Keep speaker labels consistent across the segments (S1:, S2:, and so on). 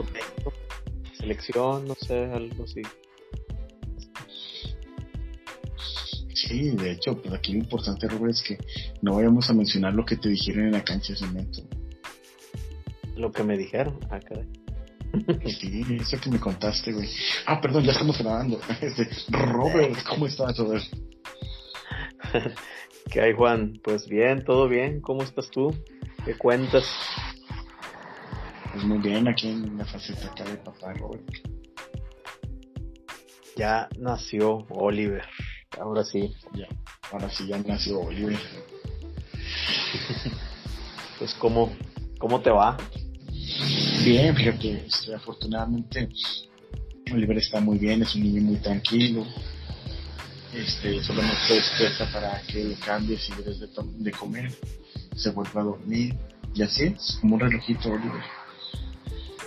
S1: como técnico, selección, no sé, algo así.
S2: Sí, de hecho, pues aquí lo importante, Robert, es que no vayamos a mencionar lo que te dijeron en la cancha de cemento.
S1: Lo que me dijeron, ah, caray.
S2: Sí, eso que me contaste, güey. Ah, perdón, ya estamos grabando. Este, Robert, ¿cómo estás, Robert?
S1: ¿Qué hay, Juan? Pues bien, todo bien. ¿Cómo estás tú? ¿Qué cuentas?
S2: Pues muy bien, aquí en la faceta acá de papá, Robert.
S1: Ya nació Oliver. Ahora sí.
S2: Ya, ahora sí ya nació Oliver.
S1: pues, ¿cómo, cómo te va?
S2: Bien, fíjate, este, afortunadamente Oliver está muy bien, es un niño muy tranquilo. Este, solo nos despierta para que le cambies y des de, de, comer, se vuelva a dormir y así es, como un relojito Oliver.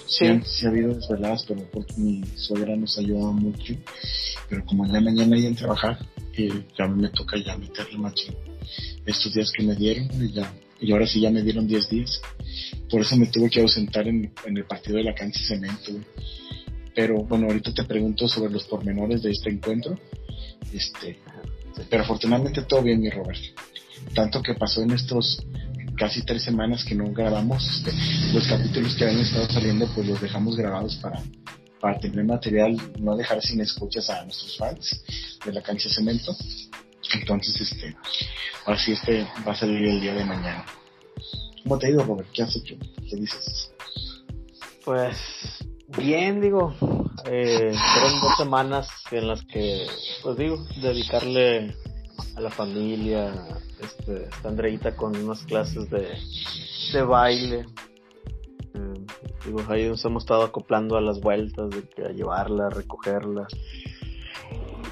S2: Sí, sí, ha habido desveladas, pero porque mi suegra nos ayuda mucho. Pero como en la mañana hay en trabajar, eh, ya me toca ya meterle machín. Estos días que me dieron, y ya, y ahora sí ya me dieron 10 días. Por eso me tuve que ausentar en, el partido de la cancha de cemento, Pero bueno, ahorita te pregunto sobre los pormenores de este encuentro. Este, pero afortunadamente todo bien, mi Robert. Tanto que pasó en estos casi tres semanas que no grabamos, este, los capítulos que habían estado saliendo, pues los dejamos grabados para, para tener material, no dejar sin escuchas a nuestros fans de la cancha cemento. Entonces, este, ahora sí este va a salir el día de mañana. ¿Cómo te ha ido, Robert? ¿Qué has hecho? ¿Qué dices?
S1: Pues bien, digo. Eh, fueron dos semanas en las que, pues digo, dedicarle a la familia. Este, está Andreita con unas clases de, de baile. Eh, digo, ahí nos hemos estado acoplando a las vueltas, de que a llevarla, a recogerla.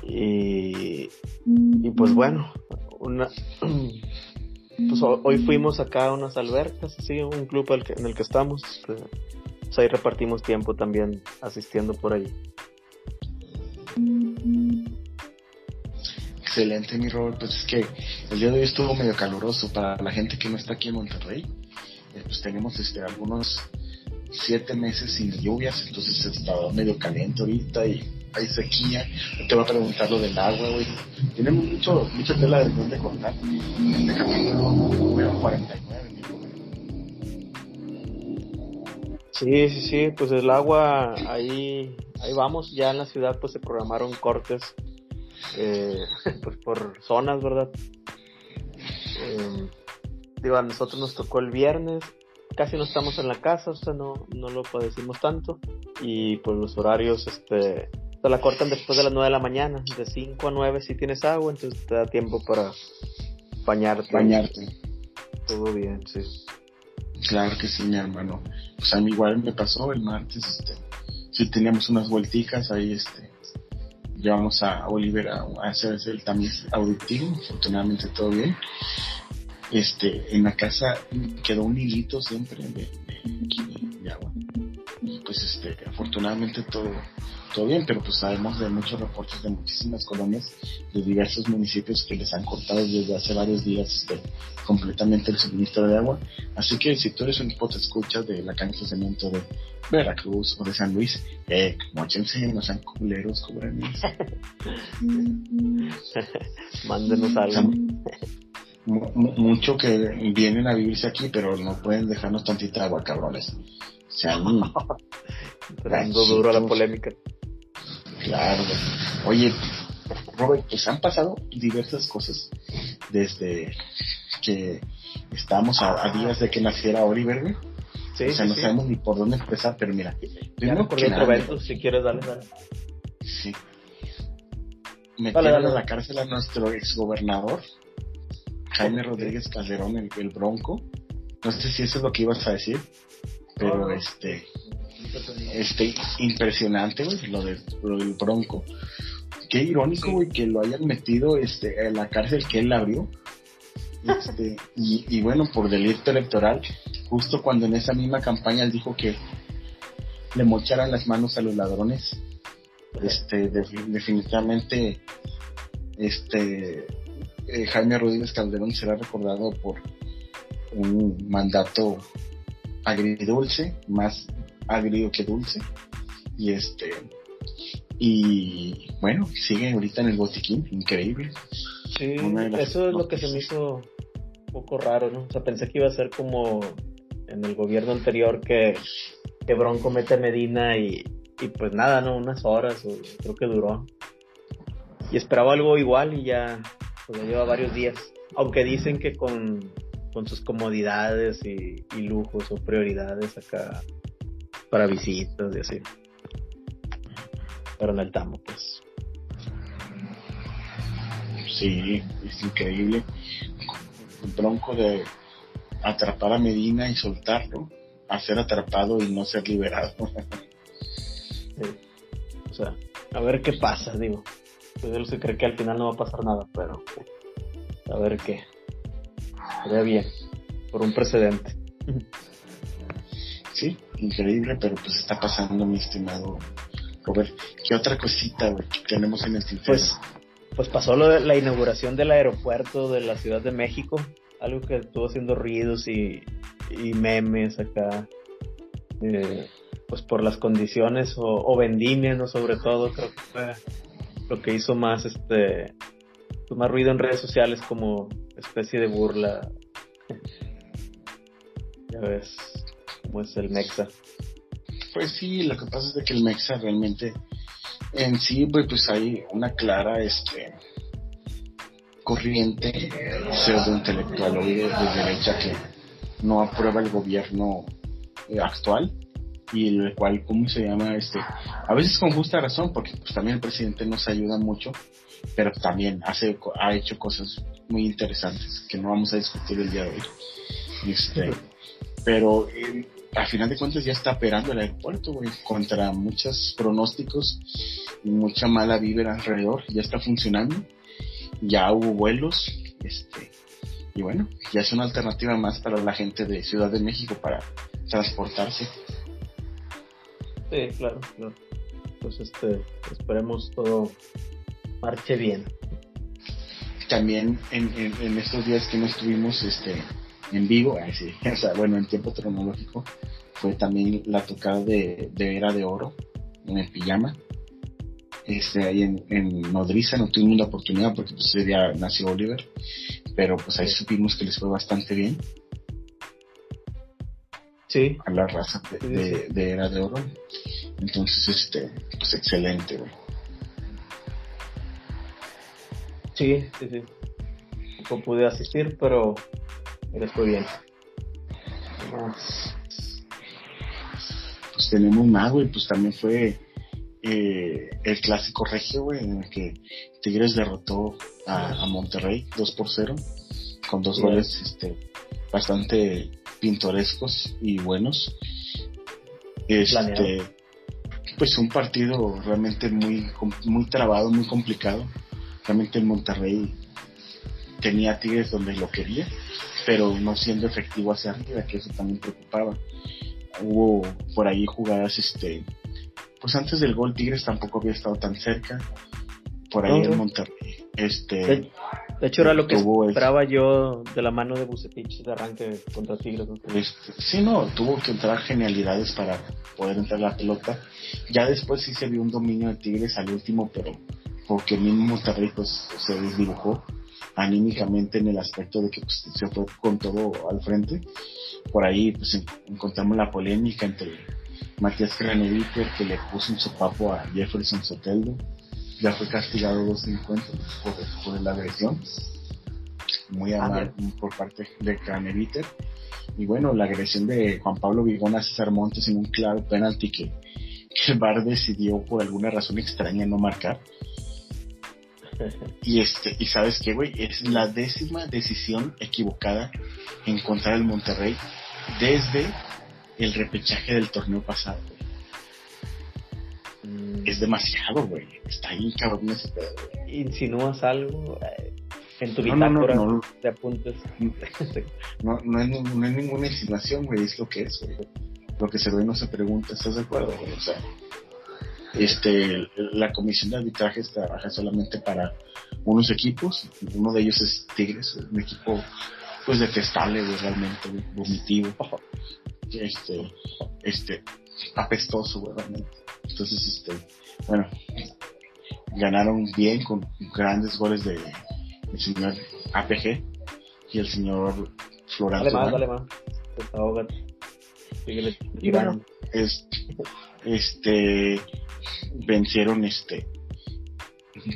S1: Y, y pues bueno, una, pues hoy fuimos acá a unas albercas, sí, un club en el que estamos. Este, pues ahí repartimos tiempo también asistiendo por ahí.
S2: Excelente, mi Robert. Pues es que el día de hoy estuvo medio caluroso para la gente que no está aquí en Monterrey. Eh, pues tenemos este, algunos siete meses sin lluvias, entonces estaba medio caliente ahorita y hay sequía. Te voy a preguntar lo del agua, güey. Tenemos mucho, mucha tela de donde cortar. Este capítulo fueron 49,
S1: Sí, sí, sí, pues el agua ahí, ahí vamos, ya en la ciudad pues se programaron cortes eh, pues por zonas, ¿verdad? Eh, digo, a nosotros nos tocó el viernes, casi no estamos en la casa, o sea, no, no lo padecimos tanto y pues los horarios, este, te la cortan después de las 9 de la mañana, de 5 a 9 si tienes agua, entonces te da tiempo para bañarte.
S2: Bañarte.
S1: Todo bien, sí.
S2: Claro que sí, mi hermano. Pues a mí igual me pasó el martes, este, sí teníamos unas vuelticas ahí, este, llevamos a Oliver a, hacer el tamiz auditivo, afortunadamente todo bien. Este, en la casa quedó un hilito siempre de, de agua. Y pues este, afortunadamente todo, todo bien, pero pues sabemos de muchos reportes de muchísimas colonias de diversos municipios que les han cortado desde hace varios días este, completamente el suministro de agua. Así que si tú eres un equipo te escuchas de la cancha de cemento de Veracruz o de San Luis, eh, mochense, no sean culeros, cobrenes.
S1: Mándenos algo.
S2: mucho que vienen a vivirse aquí, pero no pueden dejarnos tantita agua, cabrones. Sean
S1: Dando duro a la polémica.
S2: Claro, Oye, Robert, pues han pasado diversas cosas desde que estamos a, días de que naciera Oliver, güey. Sí, o sea, no sabemos ni por dónde empezar, pero mira.
S1: Ya por otro evento, si quieres, dale, dale.
S2: Sí. Metieron a la cárcel a nuestro exgobernador, Jaime Rodríguez Calderón, el, el, Bronco. No sé si eso es lo que ibas a decir, pero este este, impresionante, lo, de, lo del Bronco. Qué irónico, güey, que lo hayan metido este, en la cárcel que él abrió. Este, y, bueno, por delito electoral, justo cuando en esa misma campaña él dijo que le mocharan las manos a los ladrones. Este, definitivamente, este, eh, Jaime Rodríguez Calderón será recordado por un mandato agridulce, más agrio que dulce. Y este, y bueno, sigue ahorita en el botiquín, increíble.
S1: Sí, eso es lo que se me hizo un poco raro, ¿no? O sea, pensé que iba a ser como en el gobierno anterior que, que Bronco mete a Medina y, y pues nada, ¿no? Unas horas, o creo que duró. Y esperaba algo igual y ya, pues ya lleva varios días. Aunque dicen que con, con sus comodidades y, y lujos o prioridades acá para visitas y así pero en el tamo, pues.
S2: Sí, es increíble. El bronco de atrapar a Medina y soltarlo, a ser atrapado y no ser liberado.
S1: O sea, a ver qué pasa, digo. Pues se cree que al final no va a pasar nada, pero a ver qué. Sería bien, por un precedente.
S2: Sí, increíble, pero pues está pasando, mi estimado Robert, ¿qué otra cosita tenemos en el tintero?
S1: Pues, pues pasó lo de la inauguración del aeropuerto de la Ciudad de México, algo que estuvo haciendo ruidos y, memes acá, eh, pues por las condiciones o, o vendimias, ¿no? Sobre todo, creo que fue lo que hizo más, este, pues más ruido en redes sociales como especie de burla. ya ves cómo es el Mexa.
S2: Pues sí, lo que pasa es de que el Mexa realmente en sí, pues, pues hay una clara este corriente pseudo intelectual o de, derecha que no aprueba el gobierno eh, actual y el cual, ¿cómo se llama? este A veces con justa razón, porque pues también el presidente nos ayuda mucho, pero también hace, ha hecho cosas muy interesantes que no vamos a discutir el día de hoy. Este, pero eh, al final de cuentas ya está operando el aeropuerto, güey, contra muchos pronósticos y mucha mala vibra alrededor, ya está funcionando, ya hubo vuelos, este, y bueno, ya es una alternativa más para la gente de Ciudad de México para transportarse.
S1: Sí, claro, claro. Pues este, esperemos todo marche bien.
S2: También en, en estos días que no estuvimos, este, en vivo, o sea, bueno, en tiempo tecnológico, fue también la tocada de, Era de Oro en el pijama. Este, ahí en, en Nodriza no tuvimos la oportunidad porque pues ese día nació Oliver, pero pues ahí supimos que les fue bastante bien.
S1: Sí.
S2: A la raza de, Era de Oro. Entonces, este, pues excelente, güey.
S1: Sí, sí, sí. No pude asistir, pero fue bien.
S2: Pues tenemos más, güey, pues también fue eh, el clásico regio, güey, en el que Tigres derrotó a, Monterrey 2 por 0, con dos goles este, bastante pintorescos y buenos. Este, pues un partido realmente muy, muy trabado, muy complicado. Realmente el Monterrey tenía Tigres donde lo quería pero no siendo efectivo hacia arriba, que eso también preocupaba. Hubo por ahí jugadas, este, pues antes del gol Tigres tampoco había estado tan cerca. Por ahí en Monterrey. Este,
S1: de, hecho era lo que esperaba yo de la mano de Bucetich de arranque contra Tigres.
S2: Este, sí, no, tuvo que entrar genialidades para poder entrar la pelota. Ya después sí se vio un dominio de Tigres al último, pero porque el mismo Monterrey pues se desdibujó anímicamente en el aspecto de que pues, se fue con todo al frente. Por ahí pues encontramos la polémica entre Matías Craneviter que le puso un sopapo a Jefferson Soteldo, ya fue castigado dos encuentros por, por la agresión, muy ah, amable por parte de Craneviter. Y bueno, la agresión de Juan Pablo Vigón a César Montes en un claro penalti que, que el VAR decidió por alguna razón extraña no marcar y este, y sabes qué, güey, es la décima decisión equivocada en contra del Monterrey desde el repechaje del torneo pasado, mm. Es demasiado, güey. Está ahí cabrón ese pedo,
S1: ¿Insinúas algo? Eh, en tu no, no, no, te apuntes.
S2: no, no, es, no es ninguna insinuación, güey, es lo que es, güey. Lo que se ve no se pregunta, ¿estás de acuerdo, güey? O sea, este, la comisión de arbitraje trabaja solamente para unos equipos, uno de ellos es Tigres, un equipo pues detestable, realmente vomitivo. Este, este, apestoso, güey, realmente. Entonces, este, bueno, ganaron bien con grandes goles de el señor APG y el señor Floranzo.
S1: Dale más, dale más.
S2: Y bueno, es, este, vencieron este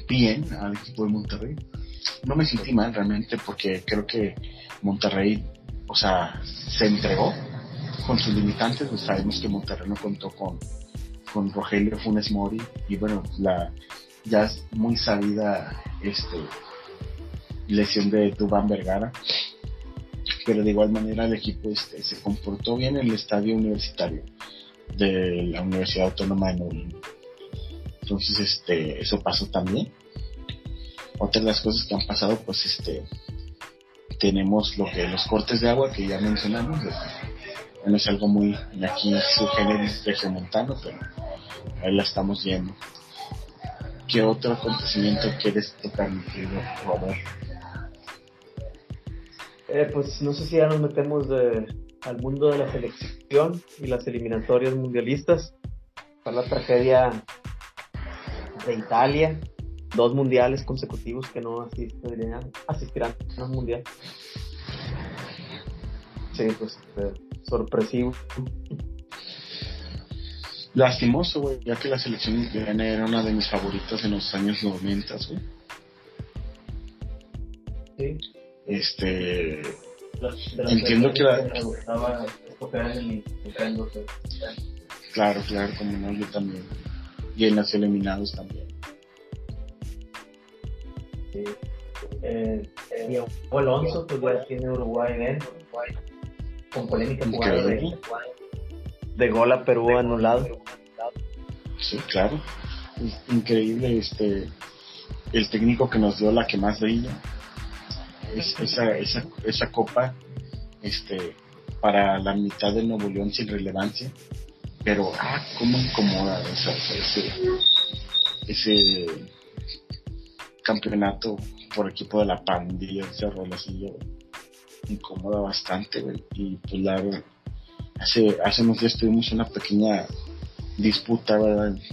S2: bien al equipo de Monterrey. No me sentí mal realmente porque creo que Monterrey, o sea, se entregó con sus limitantes. Pues sabemos que Monterrey no contó con, con Rogelio Funes Mori y bueno, la ya es muy sabida este lesión de Dubán Vergara pero de igual manera el equipo este, se comportó bien en el estadio universitario de la Universidad Autónoma de Nuevo Entonces, este, eso pasó también. Otra de las cosas que han pasado, pues, este, tenemos lo que los cortes de agua que ya mencionamos. No es algo muy aquí su género regiomontano, pero ahí la estamos viendo. ¿Qué otro acontecimiento quieres tocar, querido Robert?
S1: Eh, pues no sé si ya nos metemos de, al mundo de la selección y las eliminatorias mundialistas. Fue la tragedia de Italia, dos mundiales consecutivos que no asistirán, asistirán a un mundial. Sí, pues eh, sorpresivo.
S2: Lastimoso, güey, ya que la selección italiana era una de mis favoritas en los años 90, güey.
S1: Sí.
S2: Este. Entiendo que la. Claro, claro, como no, yo también. Y en las eliminados también.
S1: Sí. Eh, eh, Alonso, pues ya tiene Uruguay dentro. Con polémica jugada de, de gol a Perú anulado.
S2: Sí, claro. Increíble este el técnico que nos dio la que más brilla esa, esa, esa copa este, para la mitad de Nuevo León sin relevancia, pero ah, cómo incomoda ese, ese campeonato por equipo de la pandilla, ese rolacillo, incomoda bastante, Y pues la hace, hace unos días tuvimos una pequeña disputa,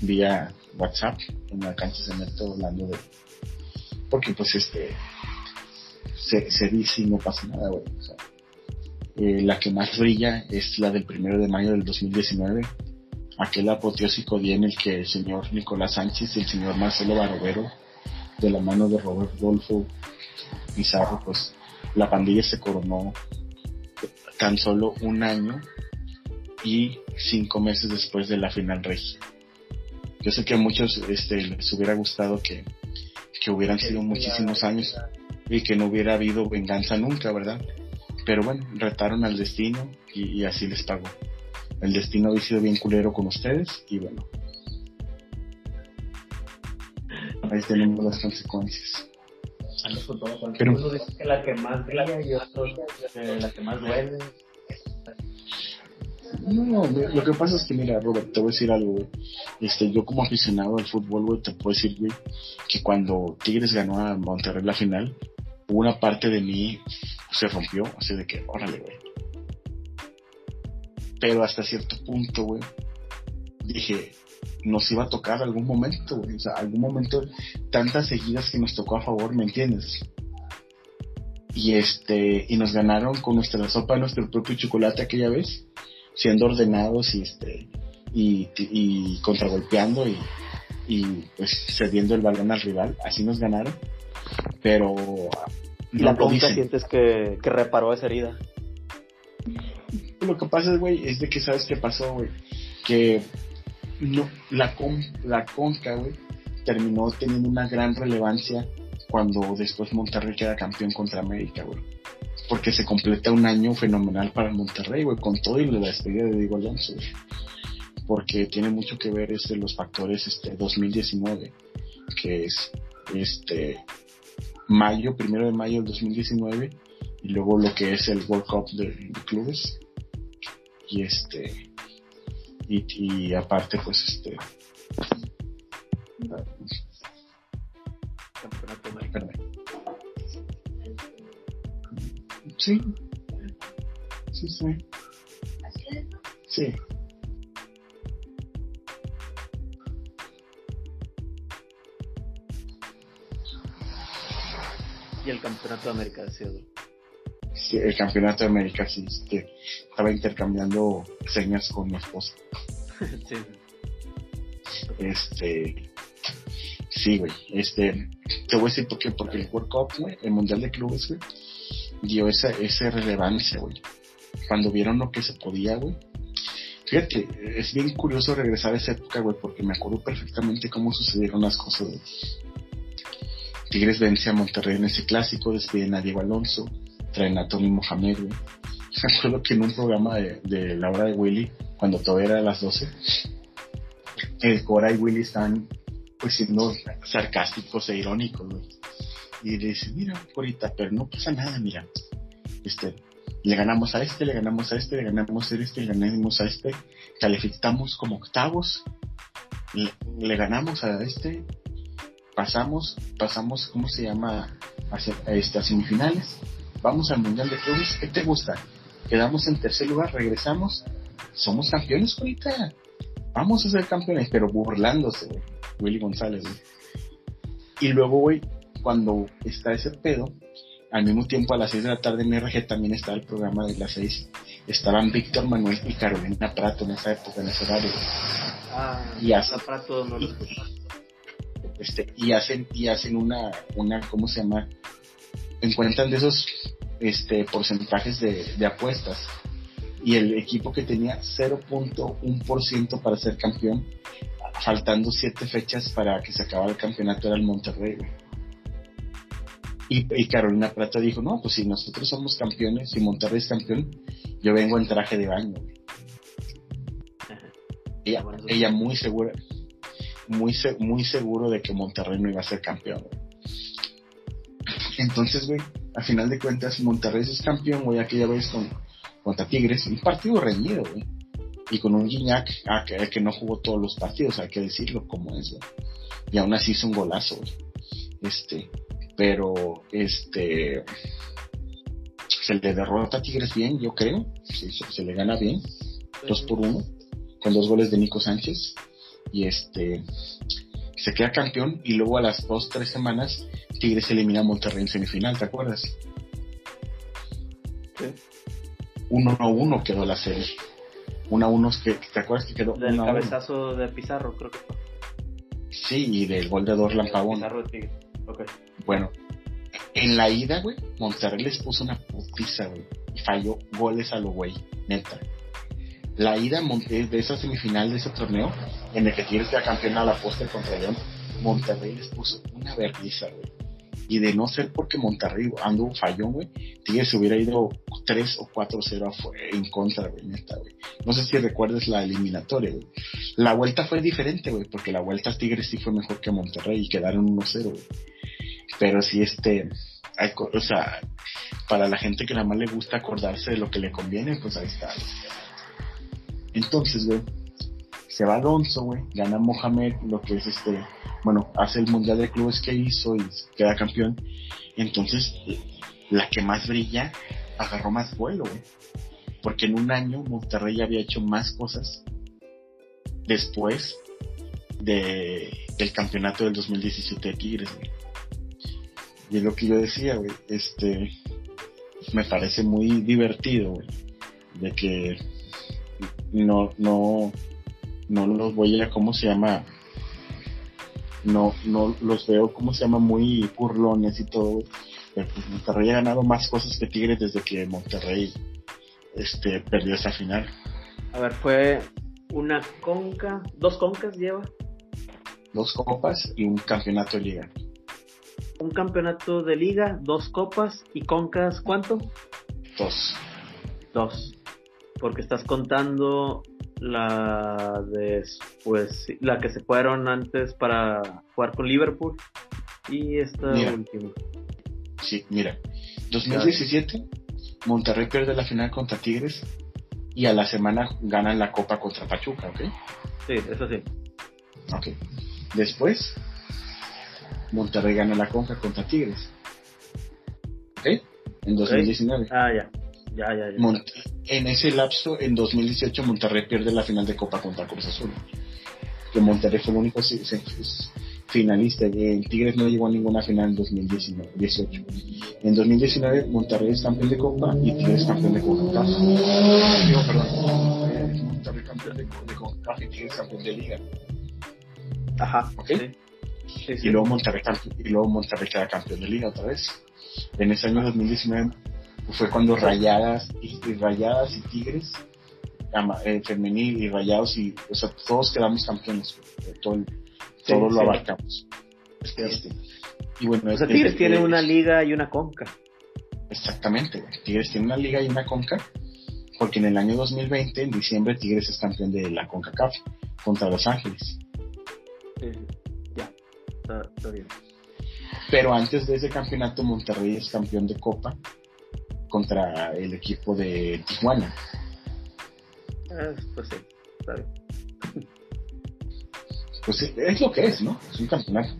S2: Vía WhatsApp en la cancha de Neto hablando de, porque pues este, se, dice y no pasa nada, güey. Eh, la que más brilla es la del primero de mayo del 2019, aquel apoteósico día en el que el señor Nicolás Sánchez y el señor Marcelo Barovero, de la mano de Rodolfo Pizarro, pues la pandilla se coronó tan solo un año y cinco meses después de la final regia. Yo sé que a muchos este, les hubiera gustado que, que hubieran sido muchísimos años, y que no hubiera habido venganza nunca, ¿verdad? Pero bueno, retaron al destino y, así les pagó. El destino había sido bien culero con ustedes y bueno. Ahí tenemos las consecuencias.
S1: Pero uno dice que la que más y otro la que más duele.
S2: No, lo que pasa es que, mira, Robert, te voy a decir algo, güey. Este, yo como aficionado al fútbol, güey, te puedo decir, güey, que cuando Tigres ganó a Monterrey la final, una parte de mí se rompió, así de que, órale, güey. Pero hasta cierto punto, güey, dije, nos iba a tocar algún momento, güey. O sea, algún momento, tantas seguidas que nos tocó a favor, ¿me entiendes? Y este, y nos ganaron con nuestra sopa, nuestro propio chocolate aquella vez, siendo ordenados y este, y, y contragolpeando y, y pues cediendo el balón al rival. Así nos ganaron. Pero
S1: y la pregunta sientes que, que reparó esa herida.
S2: Lo que pasa, güey, es de que sabes qué pasó, güey. Que no, la, con, la Conca, güey, terminó teniendo una gran relevancia cuando después Monterrey queda campeón contra América, güey. Porque se completa un año fenomenal para Monterrey, güey, con todo y la despedida de Diego Alonso, güey. Porque tiene mucho que ver este, los factores este 2019, que es este mayo, primero de mayo del 2019, y luego lo que es el World Cup de, clubes. Y este, y, aparte, pues este. Sí. Sí, sí. Sí.
S1: Y el campeonato de América, sí,
S2: sí, el campeonato de América, sí, este, estaba intercambiando señas con mi esposa. sí. Este, sí, güey, este, te voy a decir por qué, porque el World Cup, güey, el Mundial de Clubes, güey, dio esa, esa relevancia, güey. Cuando vieron lo que se podía, güey. Fíjate, es bien curioso regresar a esa época, güey, porque me acuerdo perfectamente cómo sucedieron las cosas, güey. Tigres vence a Monterrey en ese clásico, despiden a Diego Alonso, traen a Tony Mohamed, güey. Me acuerdo que en un programa de, la hora de Willy, cuando todavía era a las 12, el Cora y Willy están pues siendo sarcásticos e irónicos. Y le dice, mira, Corita, pero no pasa nada, mira. Este, le ganamos a este, le ganamos a este, le ganamos a este, le ganamos a este, calificamos como octavos, le, ganamos a este, pasamos, pasamos, ¿cómo se llama? A, este, a semifinales, vamos al Mundial de Clubes, ¿qué te gusta? Quedamos en tercer lugar, regresamos, somos campeones, Corita. Vamos a ser campeones, pero burlándose, güey. Willy González, güey. Y luego, güey, cuando está ese pedo, al mismo tiempo a las 6 de la tarde en RG también está el programa de las 6. Estaban Víctor Manuel y Carolina Prato en esa época, en ese horario.
S1: Ah, y hacen, Prato no lo
S2: este, y hacen, y hacen una, una, ¿cómo se llama? Encuentran de esos este, porcentajes de, de apuestas. Y el equipo que tenía 0.1% para ser campeón, faltando 7 fechas para que se acabara el campeonato, era el Monterrey, y, Carolina Prata dijo, no, pues si nosotros somos campeones, si Monterrey es campeón, yo vengo en traje de baño. Ella, ella muy segura, muy, muy seguro de que Monterrey no iba a ser campeón. Entonces, güey, a final de cuentas, Monterrey es campeón, güey, aquella vez con, contra Tigres, un partido reñido, güey. Y con un Guiñac ah, que, que, no jugó todos los partidos, hay que decirlo como es, güey. Y aún así hizo un golazo, güey. Este, pero este se le derrota a Tigres bien, yo creo, se, le gana bien, dos por uno, con dos goles de Nico Sánchez, y este se queda campeón y luego a las dos, tres semanas Tigres elimina a Monterrey en semifinal, ¿te acuerdas? Sí. 1 a 1 quedó la serie. 1 a 1 que ¿te acuerdas que quedó?
S1: Del cabezazo de Pizarro, creo que fue.
S2: Sí, y del gol de Dorlan Pavón.
S1: Pizarro de Tigres.
S2: Bueno, en la ida, güey, Monterrey les puso una putiza, güey. Y falló goles a lo güey, neta. La ida de esa semifinal de ese torneo, en el que Tigres queda campeón a la posta contra León, Monterrey les puso una vergüenza, güey. Y de no ser porque Monterrey anduvo fallón, güey, Tigres hubiera ido 3 o 4-0 en contra, güey, neta, güey. No sé si recuerdas la eliminatoria, güey. La vuelta fue diferente, güey, porque la vuelta Tigres sí fue mejor que Monterrey y quedaron 1-0, güey. Pero sí, este, hay, o sea, para la gente que nada más le gusta acordarse de lo que le conviene, pues ahí está. Entonces, güey, se va Alonso, güey, gana Mohamed, lo que es este, bueno, hace el Mundial de Clubes que hizo y queda campeón. Entonces, la que más brilla agarró más vuelo, güey. Porque en un año Monterrey había hecho más cosas después de, del campeonato del 2017 de Tigres, güey. Y es lo que yo decía, güey, este, me parece muy divertido, güey, de que no, no, no los voy a, ¿cómo se llama? No, no los veo, ¿cómo se llama? Muy burlones y todo, Pero pues Monterrey ha ganado más cosas que Tigres desde que Monterrey este, perdió esa final.
S1: A ver, fue una conca, dos concas lleva.
S2: Dos copas y un campeonato de liga
S1: un campeonato de liga, dos copas y concas, ¿cuánto?
S2: Dos.
S1: Dos. Porque estás contando la de pues la que se fueron antes para jugar con Liverpool y esta última.
S2: Sí, mira, 2017 Monterrey pierde la final contra Tigres y a la semana ganan la copa contra Pachuca, ¿ok?
S1: Sí, eso sí.
S2: Ok. Después Monterrey gana la Conca contra Tigres. ¿Ok? En 2019.
S1: Ah, ya. Ya, ya, ya.
S2: En ese lapso, en 2018, Monterrey pierde la final de Copa contra Cruz Azul. Que Monterrey fue el único finalista. El Tigres no llegó a ninguna final en 2018. En 2019 Monterrey es campeón de Copa y Tigres campeón de Copa. Digo, perdón. Eh, Monterrey campeón de, de Copa y Tigres campeón de Liga.
S1: Ajá.
S2: ¿Ok?
S1: Sí, sí, sí.
S2: Y luego Monterrey y luego Monterrey queda campeón de Liga otra vez. En ese año 2019 fue cuando Rayadas y, y Rayadas y Tigres eh, femenil y Rayados y o sea todos quedamos campeones. güey. Todo, el-
S1: Sí,
S2: todo lo abarcamos. Este, y bueno,
S1: O sea,
S2: este-
S1: Tigres tiene
S2: este-
S1: una liga y una conca.
S2: Exactamente. Tigres tiene una liga y una conca, porque en el año 2020, en diciembre, Tigres es campeón de la CONCACAF contra Los Ángeles.
S1: Sí, ya. Está, está bien.
S2: Pero antes de ese campeonato, Monterrey es campeón de Copa contra el equipo de Tijuana.
S1: Ah, pues sí, está bien.
S2: Pues sí, es lo que es, ¿no? Es un campeonato.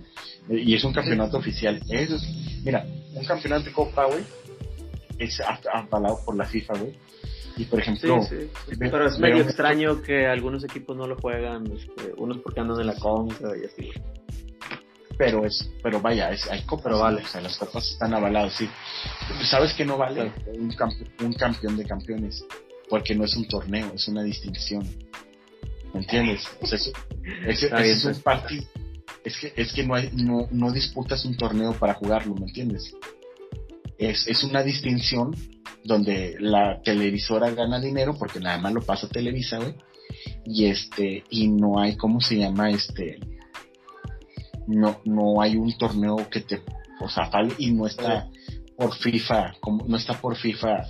S2: Y es un campeonato oficial. Eso es- mira, un campeonato de Copa, güey, es avalado por la FIFA, güey. Y por
S1: Sí,
S2: ejemplo,
S1: sí.
S2: ve-
S1: Pero es medio extraño que algunos equipos no lo juegan, este, unos porque andan en la conca y así.
S2: Pero es, pero vaya, es, hay copas,
S1: Pero vale.
S2: o sea, las copas están avaladas, sí. ¿Sabes que no vale un, campe- un campeón de campeones? Porque no es un torneo, es una distinción. ¿Me entiendes? O sea, es un
S1: pues.
S2: partido. Es que, es que no, hay, no, no disputas un torneo para jugarlo, ¿me entiendes? Es, es una distinción donde la televisora gana dinero porque nada más lo pasa Televisa, güey. Y este, y no hay, ¿cómo se llama? Este, no, no hay un torneo que te, o sea, y no está por FIFA, como, no está por FIFA,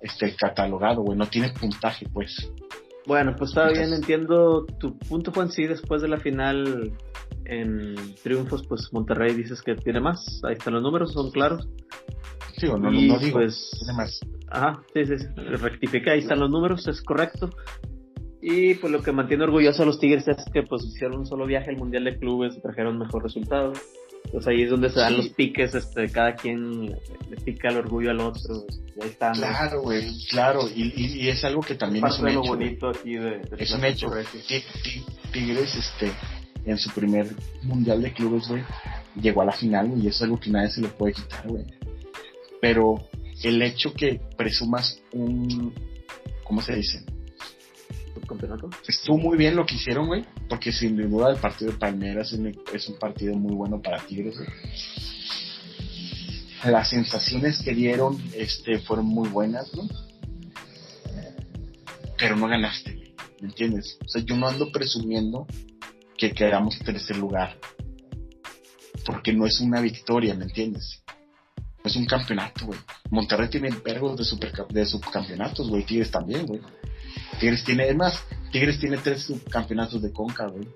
S2: este, catalogado, güey, no tiene puntaje, pues.
S1: Bueno, pues está bien, entiendo tu punto, Juan. Sí, después de la final en triunfos, pues Monterrey dices que tiene más. Ahí están los números, son claros.
S2: Sí, o no, no,
S1: Y,
S2: no digo,
S1: pues,
S2: tiene más.
S1: Ajá, sí, sí, sí. Rectifiqué, ahí están los números, es correcto. Y pues lo que mantiene orgulloso a los Tigres es que pues hicieron un solo viaje al Mundial de Clubes y trajeron mejor resultado. Pues ahí es donde se dan
S2: Sí.
S1: los piques, este, cada quien le, pica el orgullo al otro. Y ahí están.
S2: Claro, güey, claro, y, y, y es algo que también es un
S1: de lo
S2: hecho.
S1: bonito aquí de, de
S2: Es un hecho. Tigres, este, en su primer mundial de clubes, güey, llegó a la final, y eso es algo que nadie se le puede quitar, güey. Pero el hecho que presumas un, ¿cómo se dice? Estuvo muy bien lo que hicieron, güey, porque sin duda el partido de Palmeiras es un, es un partido muy bueno para Tigres, güey. Las sensaciones que dieron, este, fueron muy buenas, ¿no? Pero no ganaste, güey, ¿me entiendes? O sea, yo no ando presumiendo que quedamos tercer lugar, porque no es una victoria, ¿me entiendes? Es un campeonato, güey. Monterrey tiene vergos de, de subcampeonatos, güey. Tigres también, güey. Tigres tiene, además, Tigres tiene tres subcampeonatos de Conca, güey.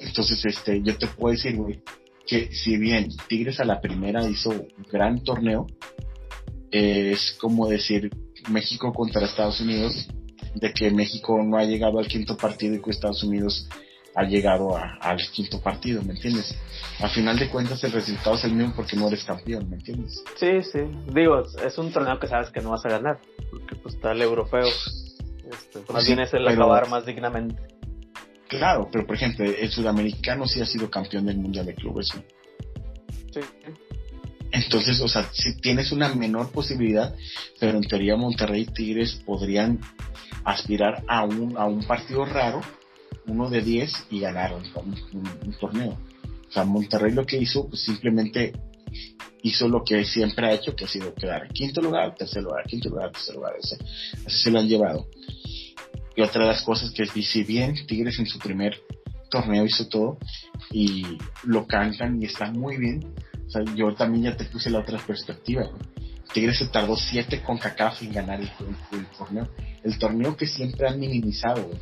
S2: Entonces, este, yo te puedo decir, güey, que si bien Tigres a la primera hizo un gran torneo, es como decir México contra Estados Unidos, de que México no ha llegado al quinto partido y que Estados Unidos ha llegado al quinto partido, ¿me entiendes? A final de cuentas el resultado es el mismo porque no eres campeón, ¿me entiendes?
S1: Sí, sí. Digo, es un torneo que sabes que no vas a ganar, pues está el europeo. Este, más
S2: Pues sí,
S1: bien es el
S2: pero-
S1: acabar más dignamente.
S2: Claro, pero por ejemplo, el sudamericano sí ha sido campeón del Mundial de Clubes, ¿no?
S1: Sí.
S2: Entonces, o sea, si tienes una menor posibilidad, pero en teoría Monterrey y Tigres podrían aspirar a un, a un partido raro, uno de 10, y ganar un, un- un torneo. O sea, Monterrey lo que hizo, pues simplemente hizo lo que siempre ha hecho, que ha sido quedar en quinto lugar, tercer lugar, quinto lugar, tercer lugar, sea, así se lo han llevado. Y otra de las cosas que si bien Tigres en su primer torneo hizo todo, y lo cantan y está muy bien, o sea, yo también ya te puse la otra perspectiva, güey. Tigres se tardó siete con CACAF en ganar el, el- el torneo. El torneo que siempre han minimizado, güey.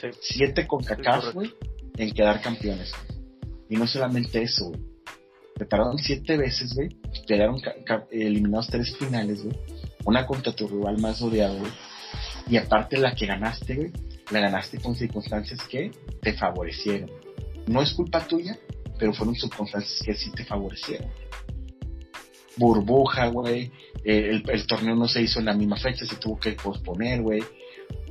S1: Sí.
S2: Siete con CACAF, güey, en quedar campeones. Y no solamente eso, güey. Se tardaron siete veces, güey. Quedaron eliminados tres finales, güey. Una contra tu rival más odiado, güey. Y aparte la que ganaste, güey, la ganaste con circunstancias que te favorecieron. No es culpa tuya, pero fueron circunstancias que sí te favorecieron. Burbuja, güey. eh, el, el torneo no se hizo en la misma fecha, se tuvo que posponer, güey.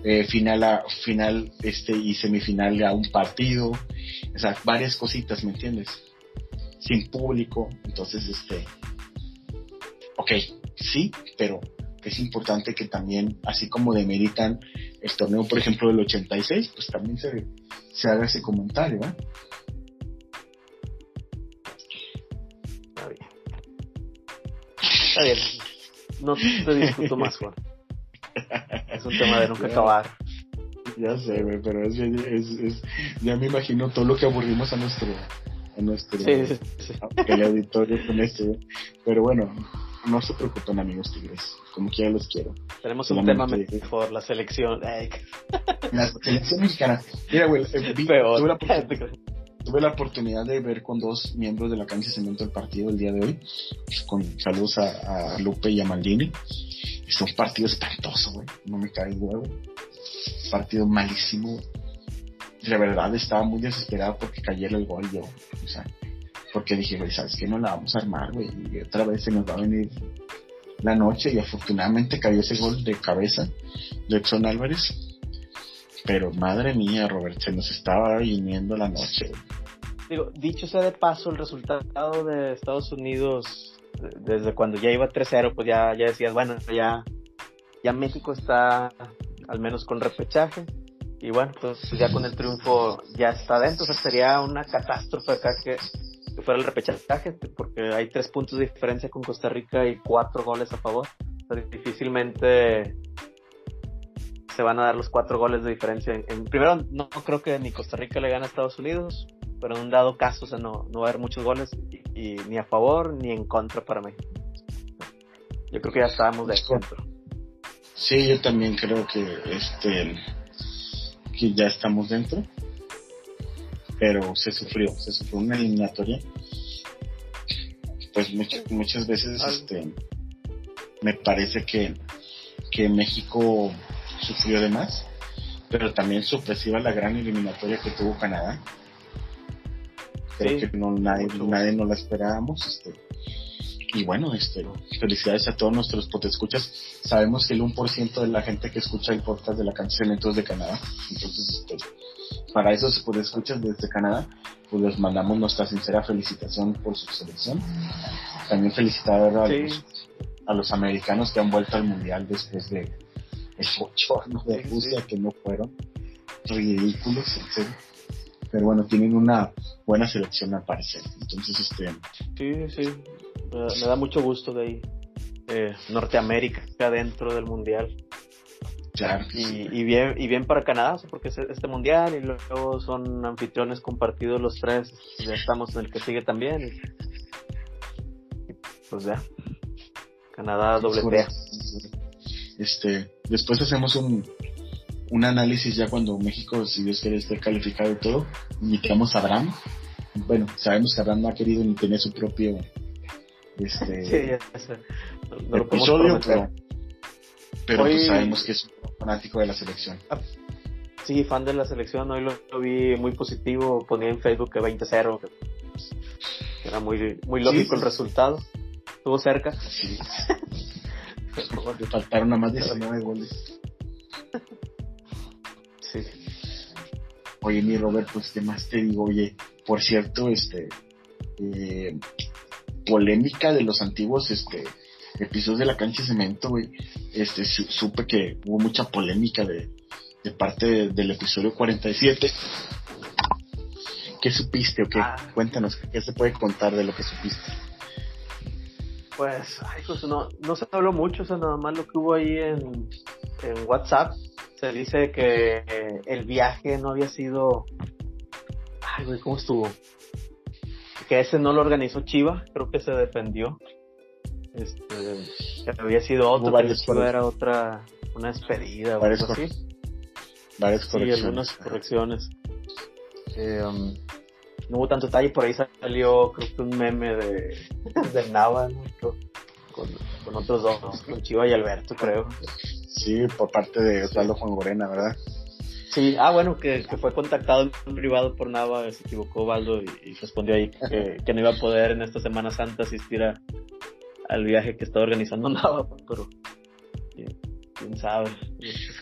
S2: eh, final a final este y semifinal a un partido, o sea, varias cositas, ¿me entiendes? Sin público, entonces este, ok, sí, pero es importante que también, así como demeritan el torneo, por ejemplo, del 86, pues también se, se haga ese comentario, ¿eh?
S1: Está bien. Está bien. No te discuto más, Juan. Es un tema de nunca acabar.
S2: Ya sé, güey, pero es, es, es, ya me imagino todo lo que aburrimos a nuestro, nuestro
S1: Sí, sí, sí.
S2: el auditorio con esto. Pero bueno, no se preocupen, amigos tigres, como quiera los quiero.
S1: Tenemos un
S2: Solamente-
S1: tema mejor, la selección. Ay,
S2: La selección mexicana. Mira, güey, eh, vi-
S1: peor.
S2: tuve, la, tuve la oportunidad de ver con dos miembros de la cancha de cemento el partido el día de hoy. Con saludos a, a Lupe y a Maldini. Es un partido espantoso, güey. No me cae el huevo. Partido malísimo. De verdad estaba muy desesperado porque cayera el gol yo. O sea, porque dije, güey, ¿sabes qué? No la vamos a armar, güey. Y otra vez se nos va a venir la noche y afortunadamente cayó ese gol de cabeza de Edson Álvarez. Pero madre mía, Robert, se nos estaba viniendo la noche.
S1: Digo, dicho sea de paso, el resultado de Estados Unidos, desde cuando ya iba 3-0, pues ya, ya decías, bueno, ya, ya México está al menos con repechaje. Y bueno, pues ya con el triunfo ya está dentro. O sea, sería una catástrofe acá que, fuera el repechaje, porque hay tres puntos de diferencia con Costa Rica y cuatro goles a favor. O difícilmente se van a dar los cuatro goles de diferencia. En, primero, no creo que ni Costa Rica le gane a Estados Unidos, pero en un dado caso, o sea, no, no va a haber muchos goles y, ni a favor ni en contra para México. Yo creo que ya estábamos de dentro.
S2: Sí, yo también creo que este que ya estamos dentro. Pero se sufrió, se sufrió una eliminatoria. Pues muchas, muchas veces este me parece que, que México sufrió de más, pero también sorpresiva la gran eliminatoria que tuvo Canadá. Creo
S1: Sí,
S2: que no nadie, nadie no la esperábamos. Este, y bueno, este, felicidades a todos nuestros potescuchas. Sabemos que el 1% de la gente que escucha el podcast de la canción es de Canadá. Entonces, este, para esos potescuchas desde Canadá, pues les mandamos nuestra sincera felicitación por su selección. También felicitar a,
S1: Sí.
S2: los, a los americanos que han vuelto al mundial después de el bochorno de Rusia que no fueron. Ridículos, en serio. Pero bueno, tienen una buena selección al parecer. Entonces, este,
S1: Sí, sí. Me, me da mucho gusto de ahí. Eh, Norteamérica dentro del mundial.
S2: claro.
S1: Y, bien y bien para Canadá, porque es este mundial y luego son anfitriones compartidos los tres. Ya estamos en el que sigue también. Y pues ya. Canadá dobletea.
S2: Este, después hacemos un, un análisis ya cuando México, si Dios quiere, esté calificado y todo. Invitamos a Abraham. Bueno, sabemos que Abraham no ha querido ni tener su propio este,
S1: Sí, ya sé. No, no lo podemos
S2: episodio, pero, pero pues sabemos que es un fanático de la selección.
S1: Sí, fan de la selección. Hoy lo, lo vi muy positivo. Ponía en Facebook que 20-0. que, pues, Era muy, muy lógico
S2: Sí.
S1: el resultado. Estuvo cerca.
S2: Sí. Le faltaron a más 19 goles.
S1: Sí.
S2: Oye, mi Robert, pues, ¿qué más te digo? Oye, por cierto, este, eh, polémica de los antiguos, este, episodios de la cancha de cemento, güey. Este, su- supe que hubo mucha polémica de, de parte de- del episodio 47. ¿Qué supiste o qué?
S1: Ah.
S2: Cuéntanos, ¿qué se puede contar de lo que supiste?
S1: Pues, ay, pues no, no se habló mucho, o sea, nada más lo que hubo ahí en, en WhatsApp. Se dice que el viaje no había sido. Ay, güey, ¿cómo estuvo? Que ese no lo organizó Chiva, creo que se defendió. Este, que había sido otro, que Chiva era otra, una despedida o algo así.
S2: Varias
S1: Sí,
S2: correcciones.
S1: algunas correcciones. Eh, um, no hubo tanto detalle, por ahí salió creo que un meme de, de Nava, Con, con otros dos, con Chiva y Alberto, creo.
S2: Sí, por parte de Osvaldo Juan Gorena, ¿verdad?
S1: Sí, ah, bueno, que, que fue contactado en privado por Nava, se equivocó Baldo y, y respondió ahí que, que no iba a poder en esta Semana Santa asistir a, al viaje que estaba organizando Nava, pero quién, quién sabe.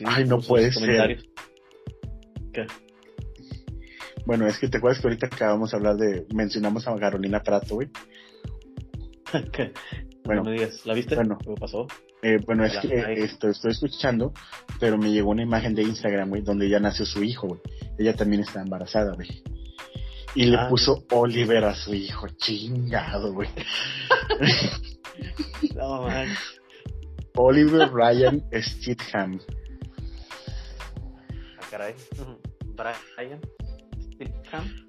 S2: Ay, no puede ser. ¿Qué? Bueno, es que te acuerdas que ahorita acabamos de hablar de, mencionamos a Carolina Prato, güey.
S1: Bueno, me digas, ¿la viste?
S2: Bueno,
S1: ¿qué pasó?
S2: Eh, bueno, es que esto estoy escuchando, pero me llegó una imagen de Instagram, güey, donde ya nació su hijo, güey. Ella también está embarazada, güey. Y le ah, puso Oliver a su hijo, chingado, güey.
S1: no, man.
S2: Oliver Ryan Stidham.
S1: Ah, caray. Brian Stidham.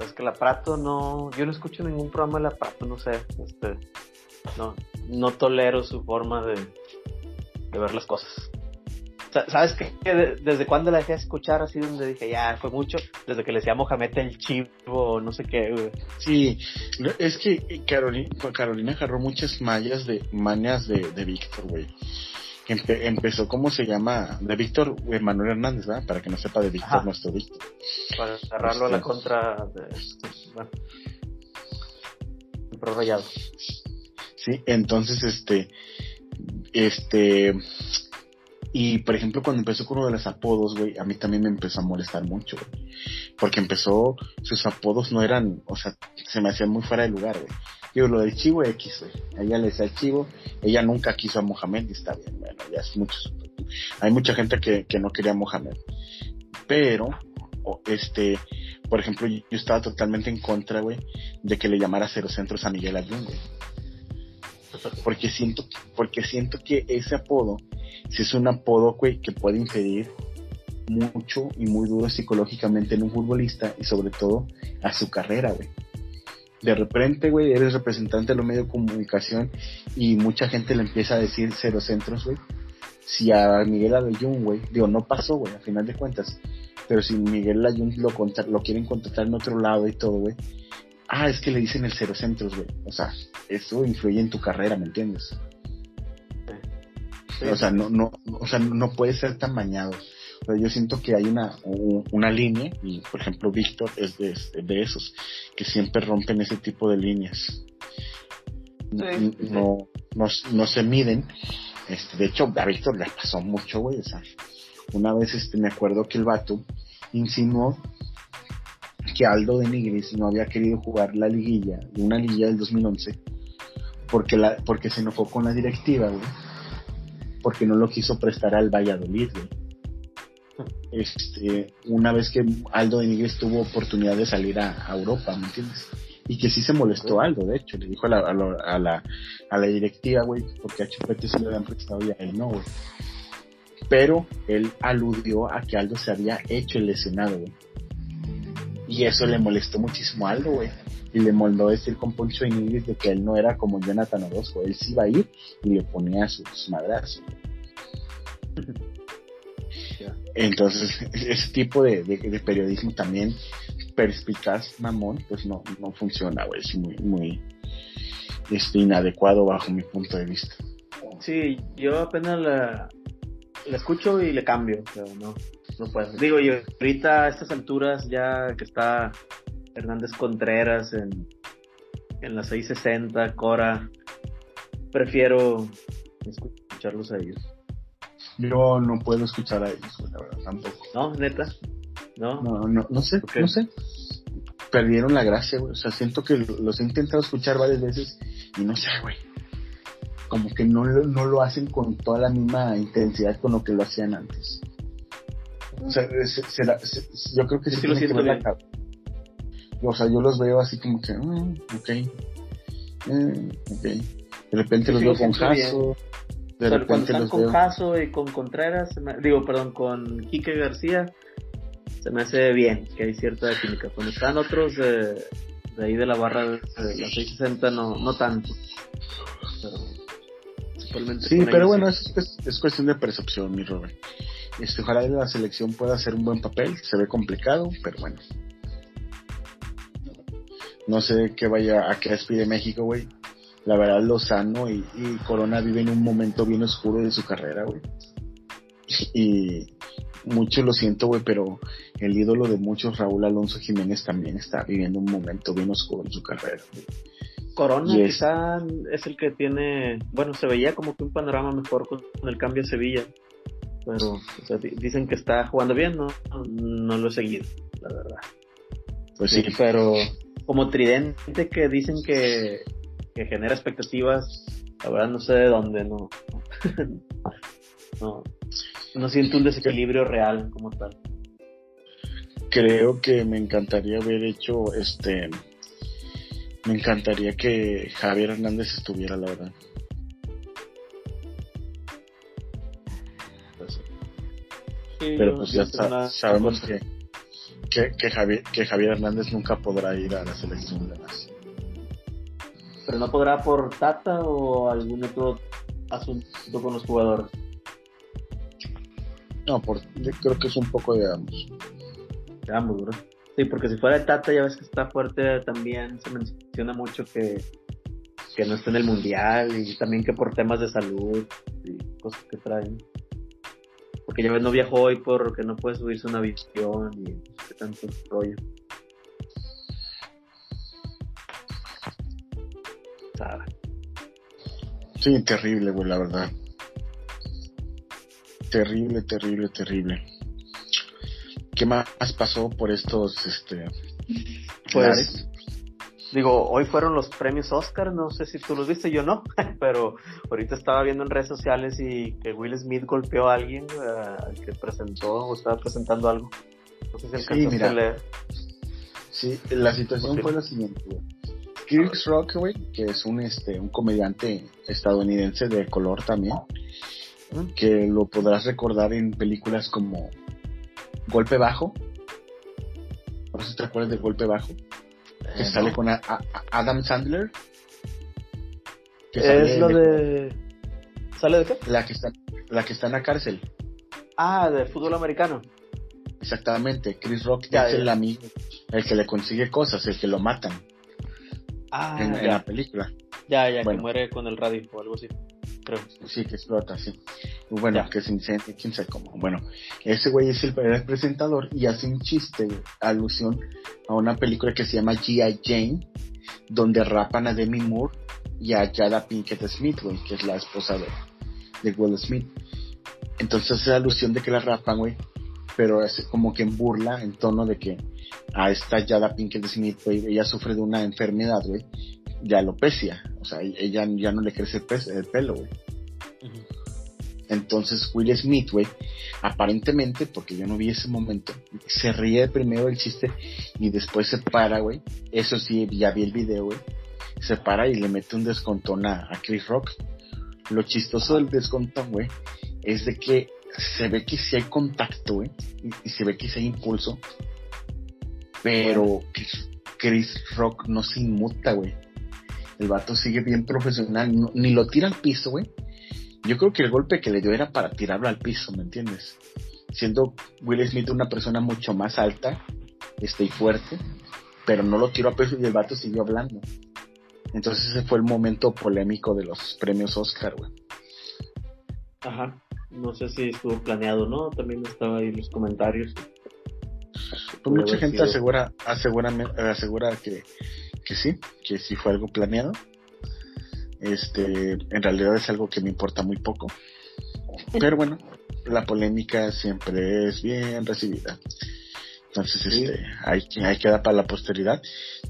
S1: Sabes que la Prato no. Yo no escucho ningún programa de la Prato, no sé. Este, no, no tolero su forma de, de ver las cosas. ¿Sabes qué? Desde cuando la dejé de escuchar, así donde dije, ya, fue mucho, desde que le decía Mohamed el chivo, no sé qué, güey.
S2: Sí, es que Carolina, Carolina agarró muchas mallas de mañas de, de Víctor, güey. Empezó, ¿cómo se llama? De Víctor Manuel Hernández, ¿verdad? Para que no sepa de Víctor, nuestro Víctor.
S1: Para agarrarlo a la este. contra de. Bueno, rayado.
S2: Sí, entonces, este. Este y por ejemplo, cuando empezó con uno de los apodos, güey, a mí también me empezó a molestar mucho, güey. Porque empezó, sus apodos no eran, o sea, se me hacían muy fuera de lugar, güey. Digo, lo del chivo X, güey. ella le decía chivo, ella nunca quiso a Mohamed y está bien, bueno, ya es mucho. Hay mucha gente que, que no quería a Mohamed. Pero, este, por ejemplo, yo estaba totalmente en contra, güey, de que le llamara cero centros a Miguel Ayun, güey. Porque siento, porque siento que ese apodo si es un apodo, güey, que puede impedir mucho y muy duro psicológicamente en un futbolista y sobre todo a su carrera, güey. De repente, güey, eres representante de los medios de comunicación y mucha gente le empieza a decir cero centros, güey. Si a Miguel Ayun, güey, digo, no pasó, güey, a final de cuentas, pero si Miguel Ayun lo, lo quieren contratar en otro lado y todo, güey, ah, es que le dicen el cero centros, güey. O sea, eso influye en tu carrera, ¿me entiendes? O sea, no, no, o sea, no puede ser tan bañado. Pero yo siento que hay una, una línea, y por ejemplo Víctor es de, de esos, que siempre rompen ese tipo de líneas. no, no, no, se miden. Este, de hecho, a Víctor le pasó mucho, güey. O sea, una vez este, me acuerdo que el vato insinuó que Aldo de Nigris no había querido jugar la liguilla, una liguilla del 2011, porque, la, porque se enojó con la directiva, güey porque no lo quiso prestar al Valladolid, Este, una vez que Aldo de Nigris tuvo oportunidad de salir a, Europa, ¿me entiendes? Y que sí se molestó Aldo, de hecho, le dijo a la, a la, a la, directiva, güey, porque a Chupete se le habían prestado y a él no, güey. Pero él aludió a que Aldo se había hecho el lesionado, güey. Y eso le molestó muchísimo a Aldo, güey y le moldó decir con Poncho Inglés de que él no era como Jonathan Orozco, él sí iba a ir y le ponía sus madrazos. Entonces, ese tipo de, periodismo también perspicaz, mamón, pues no, no funciona, güey, es muy, muy este, inadecuado bajo mi punto de vista.
S1: Sí, yo apenas la, la escucho y le cambio, pero no, no puedo. Digo, yo ahorita a estas alturas ya que está Hernández Contreras en, en la 660, Cora. Prefiero escucharlos a ellos.
S2: Yo no puedo escuchar a ellos, la verdad, tampoco.
S1: ¿No? ¿Neta? No,
S2: no, no, no sé, no sé. Perdieron la gracia, güey. O sea, siento que los he intentado escuchar varias veces y no sé, güey. Como que no, no lo hacen con toda la misma intensidad con lo que lo hacían antes. O sea, yo creo que sí, lo siento la, o sea, yo los veo así como que, mm, ok, eh, ok. De repente los veo con Jaso.
S1: De repente los con Jaso y con Contreras, digo, perdón, con Quique García, se me hace bien que hay cierta química. Cuando están otros de, ahí de la barra de, la 660, no, no tanto.
S2: sí, pero bueno, es, es, cuestión de percepción, mi Robert. Este, ojalá la selección pueda hacer un buen papel, se ve complicado, pero bueno, no sé qué vaya a qué aspire México, güey. La verdad, Lozano y, y Corona viven un momento bien oscuro de su carrera, güey. Y mucho lo siento, güey, pero el ídolo de muchos, Raúl Alonso Jiménez, también está viviendo un momento bien oscuro en su carrera.
S1: Corona quizá es el que tiene, bueno, se veía como que un panorama mejor con el cambio a Sevilla, pero dicen que está jugando bien, no, no lo he seguido, la verdad. Pues sí. Pero como tridente que dicen que, que genera expectativas, la verdad no sé de dónde, no. no, no siento un desequilibrio real como tal.
S2: Creo que me encantaría haber hecho este. Me encantaría que Javier Hernández estuviera, la verdad. Pero pues ya sabemos que, que, que, Javier, que Javier Hernández nunca podrá ir a la selección de las.
S1: ¿Pero no podrá por Tata o algún otro asunto con los jugadores?
S2: No, por, creo que es un poco de ambos.
S1: De ambos, bro. Sí, porque si fuera de Tata, ya ves que está fuerte también. Se menciona mucho que, que no está en el mundial y también que por temas de salud y cosas que traen. Porque ya ves, no viajó hoy porque no puede subirse una visión y qué tanto rollo.
S2: Sí, terrible, güey, la verdad. Terrible, terrible, terrible. ¿Qué más pasó por estos, este,
S1: pues, digo, hoy fueron los premios Oscar, no sé si tú los viste, yo no, pero ahorita estaba viendo en redes sociales y que Will Smith golpeó a alguien uh, que presentó o estaba presentando algo. No sé si sí, mira, leer.
S2: Sí, la situación fue la siguiente, Chris Rock, que es un, este, un comediante estadounidense de color también, que lo podrás recordar en películas como Golpe Bajo. No sé si te acuerdas de Golpe Bajo. Que eh, sale con Adam Sandler.
S1: es lo de... ¿Sale de qué?
S2: La que, está, la que está en la cárcel.
S1: Ah, de fútbol americano.
S2: Exactamente, Chris Rock es el amigo, el que le consigue cosas, el que lo matan. Ah, en, la película.
S1: Ya, ya, que muere con el radio o algo así.
S2: Sí, que explota, sí. Bueno, que se incendia, quién sabe cómo. Bueno, ese güey es el, presentador y hace un chiste, alusión a una película que se llama G.I. Jane, donde rapan a Demi Moore y a Jada Pinkett Smith, güey, que es la esposa de, de Will Smith. Entonces hace alusión de que la rapan, güey, pero es como que en burla, en tono de que a esta Jada Pinkett Smith, güey, ella sufre de una enfermedad, güey, de alopecia. O sea, ella ya no le crece el pelo, güey. Entonces Will Smith, güey, aparentemente, porque yo no vi ese momento, se ríe primero del chiste y después se para, güey. Eso sí, ya vi el video, güey. Se para y le mete un descontón a, Chris Rock. Lo chistoso del descontón, güey, es de que se ve que sí hay contacto, güey, y, se ve que sí hay impulso, pero Chris Rock no se inmuta, güey. El vato sigue bien profesional, ni lo tira al piso, güey. Yo creo que el golpe que le dio era para tirarlo al piso, ¿me entiendes? Siendo Will Smith una persona mucho más alta este, y fuerte, pero no lo tiró a piso y el vato siguió hablando. Entonces ese fue el momento polémico de los premios Oscar, güey.
S1: Ajá. No sé si estuvo planeado o no, también estaba ahí en los comentarios.
S2: Pues mucha gente asegura, asegura, asegura que que sí, que sí fue algo planeado. Este, en realidad es algo que me importa muy poco. Pero bueno, la polémica siempre es bien recibida. Entonces, este, ahí, ahí queda para la posteridad.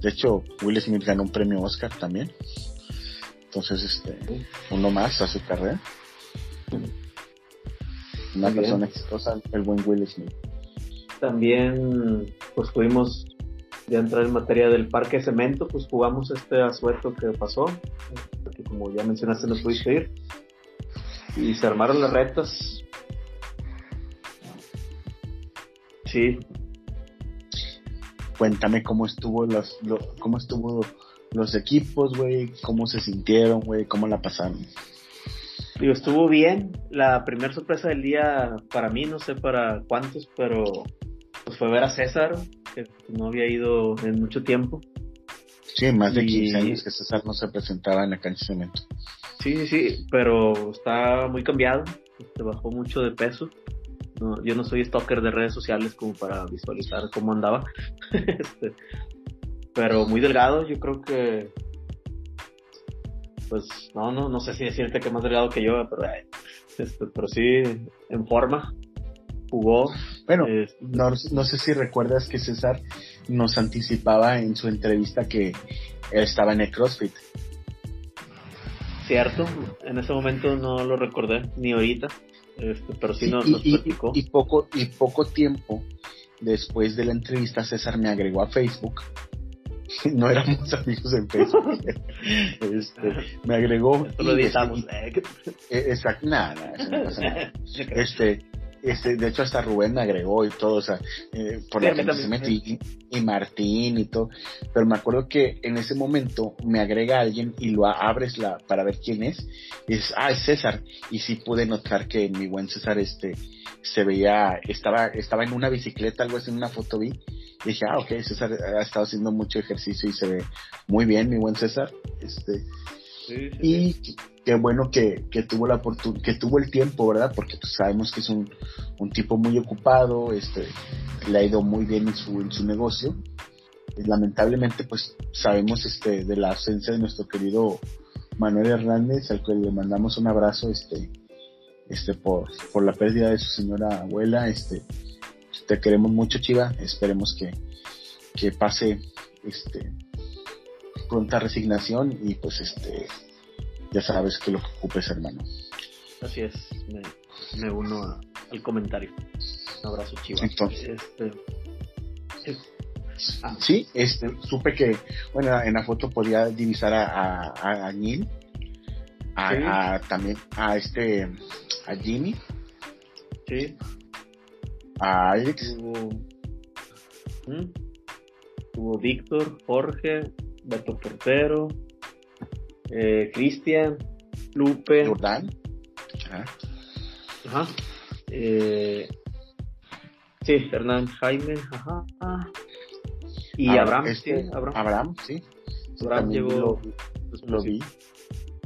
S2: De hecho, Will Smith ganó un premio Oscar también. Entonces, este, uno más a su carrera. Una persona exitosa, el buen Will Smith.
S1: También, pues fuimos ya entrar en materia del parque cemento, pues jugamos este asueto que pasó, que como ya mencionaste no pudiste ir, y se armaron las retas. Sí.
S2: Cuéntame cómo estuvo los, cómo estuvo los equipos, güey, cómo se sintieron, güey, cómo la pasaron.
S1: Digo, estuvo bien. La primera sorpresa del día, para mí, no sé para cuántos, pero pues fue ver a César, que no había ido en mucho tiempo.
S2: Sí, más de 15 años que César no se presentaba en la cancha de cemento.
S1: Sí, sí, sí, pero está muy cambiado, se bajó mucho de peso. yo no soy stalker de redes sociales como para visualizar cómo andaba, este, pero muy delgado, yo creo que pues no, no, no sé si decirte que más delgado que yo, pero, este, pero sí en forma. Jugó.
S2: Bueno, no, no sé si recuerdas que César nos anticipaba en su entrevista que él estaba en el CrossFit.
S1: Cierto, en ese momento no lo recordé, ni ahorita, este, pero sí, nos,
S2: y, Y, poco, y poco tiempo después de la entrevista César me agregó a Facebook no éramos amigos en Facebook. este, me agregó.
S1: lo editamos. Eh,
S2: exacto, nada, Este, este, de hecho hasta Rubén me agregó y todo, o sea, eh, por la que se metí, y, Martín y todo, pero me acuerdo que en ese momento me agrega alguien y lo abres la, para ver quién es, y dices, ah, es César, y sí pude notar que mi buen César, este, se veía, estaba, estaba en una bicicleta, algo así, en una foto vi, y dije, ah, ok, César ha estado haciendo mucho ejercicio y se ve muy bien, mi buen César, este, y qué bueno que, que tuvo la que tuvo el tiempo, ¿verdad? Porque pues, sabemos que es un, un, tipo muy ocupado, este, le ha ido muy bien en su, en su negocio. Lamentablemente, pues sabemos este, de la ausencia de nuestro querido Manuel Hernández, al cual le mandamos un abrazo, este, este, por, por la pérdida de su señora abuela, este, te queremos mucho, Chiva, esperemos que, que pase, este, pronta resignación y pues este ya sabes que lo que ocupes hermano.
S1: Así es me, uno al comentario. Un abrazo chivo
S2: entonces. Este, ah. sí este supe que bueno en la foto podía divisar a a, a, Neil a, también a este a Jimmy.
S1: Sí.
S2: A Alex.
S1: ¿Mm? tuvo Víctor Jorge Beto Portero, eh, Cristian, Lupe.
S2: Jordán.
S1: Ajá. Eh, sí, Hernán Jaime. Ajá. Y ah, Abraham,
S2: este,
S1: sí. Abraham,
S2: Abraham sí.
S1: Abraham llegó.
S2: Lo, lo vi.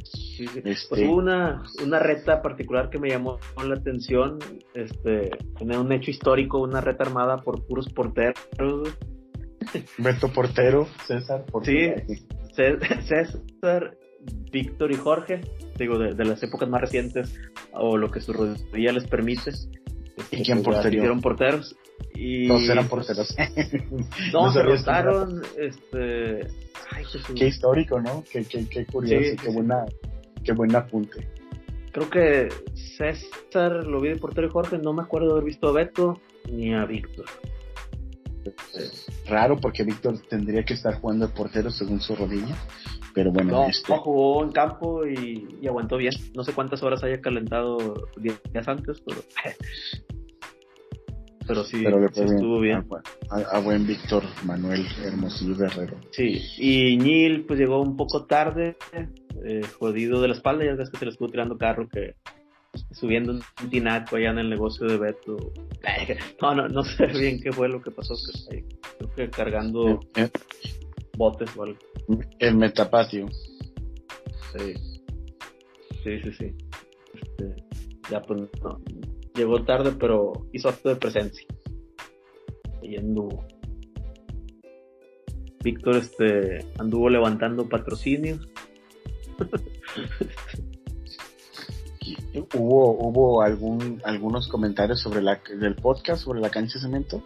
S1: Sí, sí. Este... Pues hubo una, una reta particular que me llamó la atención, este, un hecho histórico, una reta armada por puros porteros,
S2: Beto Portero, César Portero.
S1: Sí, César, Víctor y Jorge, digo, de, las épocas más recientes, o lo que su rodilla les permite.
S2: ¿Y quién pues, porteros?
S1: porteros. Y...
S2: Dos eran porteros.
S1: no, se rotaron, este... Ay,
S2: qué histórico, ¿no? Qué, qué, qué curioso, qué buena, qué buen apunte.
S1: Creo que César lo vi de portero y Jorge, no me acuerdo de haber visto a Beto ni a Víctor
S2: raro porque Víctor tendría que estar jugando de portero según su rodilla. Pero bueno,
S1: no, este... jugó en campo y, aguantó bien. No sé cuántas horas haya calentado días antes, pero, pero sí, estuvo bien.
S2: A, buen Víctor Manuel Hermosillo Guerrero.
S1: Sí, y Nil pues llegó un poco tarde, eh, jodido de la espalda, ya ves que se le estuvo tirando carro que subiendo un tinaco allá en el negocio de Beto. No, no, no sé bien qué fue lo que pasó. Creo que cargando eh, eh. botes o algo.
S2: El metapatio.
S1: Sí. Sí, sí, sí. Este, ya pues no. Llegó tarde, pero hizo acto de presencia. Y anduvo. Víctor este, anduvo levantando patrocinios.
S2: ¿Hubo, hubo algún, algunos comentarios sobre la, del podcast, sobre la cancha de cemento?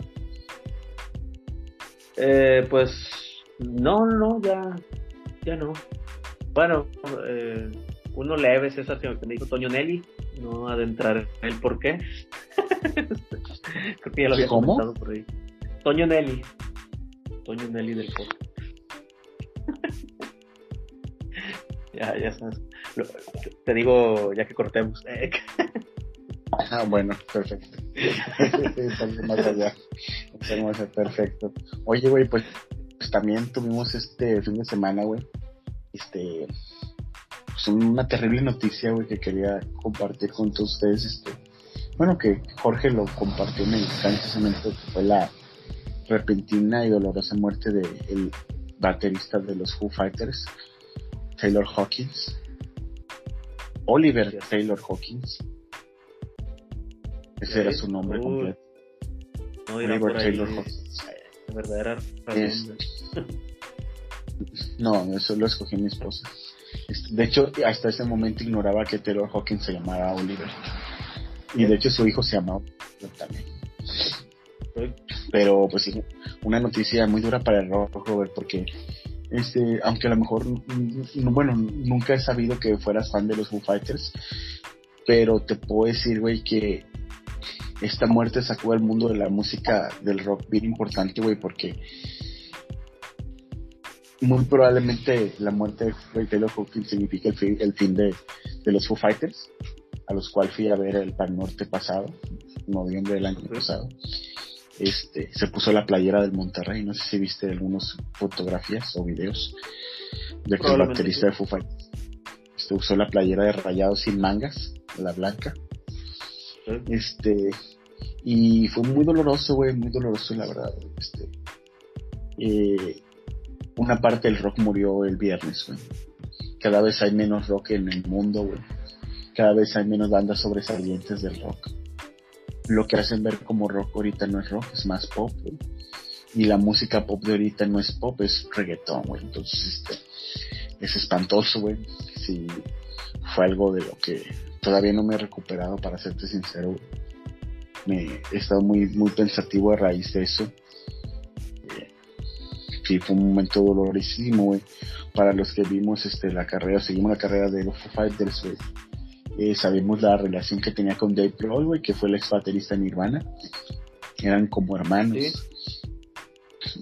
S1: Eh, pues no, no, ya, ya no. Bueno, eh, uno leve, César, que me dijo Toño Nelly, no adentrar en el por qué. Creo que ya lo había comentado por ahí. Toño Nelly. Toño Nelly del podcast. ya, ya sabes te digo ya que cortemos.
S2: ah, bueno, perfecto. más allá. Perfecto. Oye, güey, pues, pues, también tuvimos este fin de semana, güey. Este. Pues una terrible noticia, güey, que quería compartir con todos ustedes. Este. Bueno, que Jorge lo compartió en el momento que fue la repentina y dolorosa muerte del el baterista de los Foo Fighters, Taylor Hawkins. Oliver Taylor Hawkins. Ese era su nombre completo.
S1: Oliver Taylor Hawkins. verdadera
S2: No, eso lo escogió mi esposa. Este, de hecho, hasta ese momento ignoraba que Taylor Hawkins se llamaba Oliver. Y de hecho su hijo se llamaba también. Pero pues sí, una noticia muy dura para el Robert, porque este, aunque a lo mejor, bueno, nunca he sabido que fueras fan de los Foo Fighters, pero te puedo decir, güey, que esta muerte sacó al mundo de la música del rock bien importante, güey, porque muy probablemente la muerte de Taylor Hawkins significa el fin, el fin de, los Foo Fighters, a los cuales fui a ver el Pan Norte pasado, noviembre del año pasado. Este, se puso la playera del Monterrey, no sé si viste algunas fotografías o videos de que el baterista de Foo Fighters este, usó la playera de rayados sin mangas, la blanca. Este, y fue muy doloroso, güey, muy doloroso, la verdad. Este, eh, una parte del rock murió el viernes, güey. Cada vez hay menos rock en el mundo, güey. Cada vez hay menos bandas sobresalientes del rock. Lo que hacen ver como rock ahorita no es rock, es más pop, güey. Y la música pop de ahorita no es pop, es reggaetón, güey. Entonces, este, es espantoso, güey. Sí, fue algo de lo que todavía no me he recuperado, para serte sincero. Me he estado muy, muy pensativo a raíz de eso sí, fue un momento dolorísimo, güey. Para los que vimos este, la carrera, seguimos la carrera de los Foo Fighters, güey. Eh, sabemos la relación que tenía con Dave Grohl, que fue el ex baterista en Nirvana. Eran como hermanos.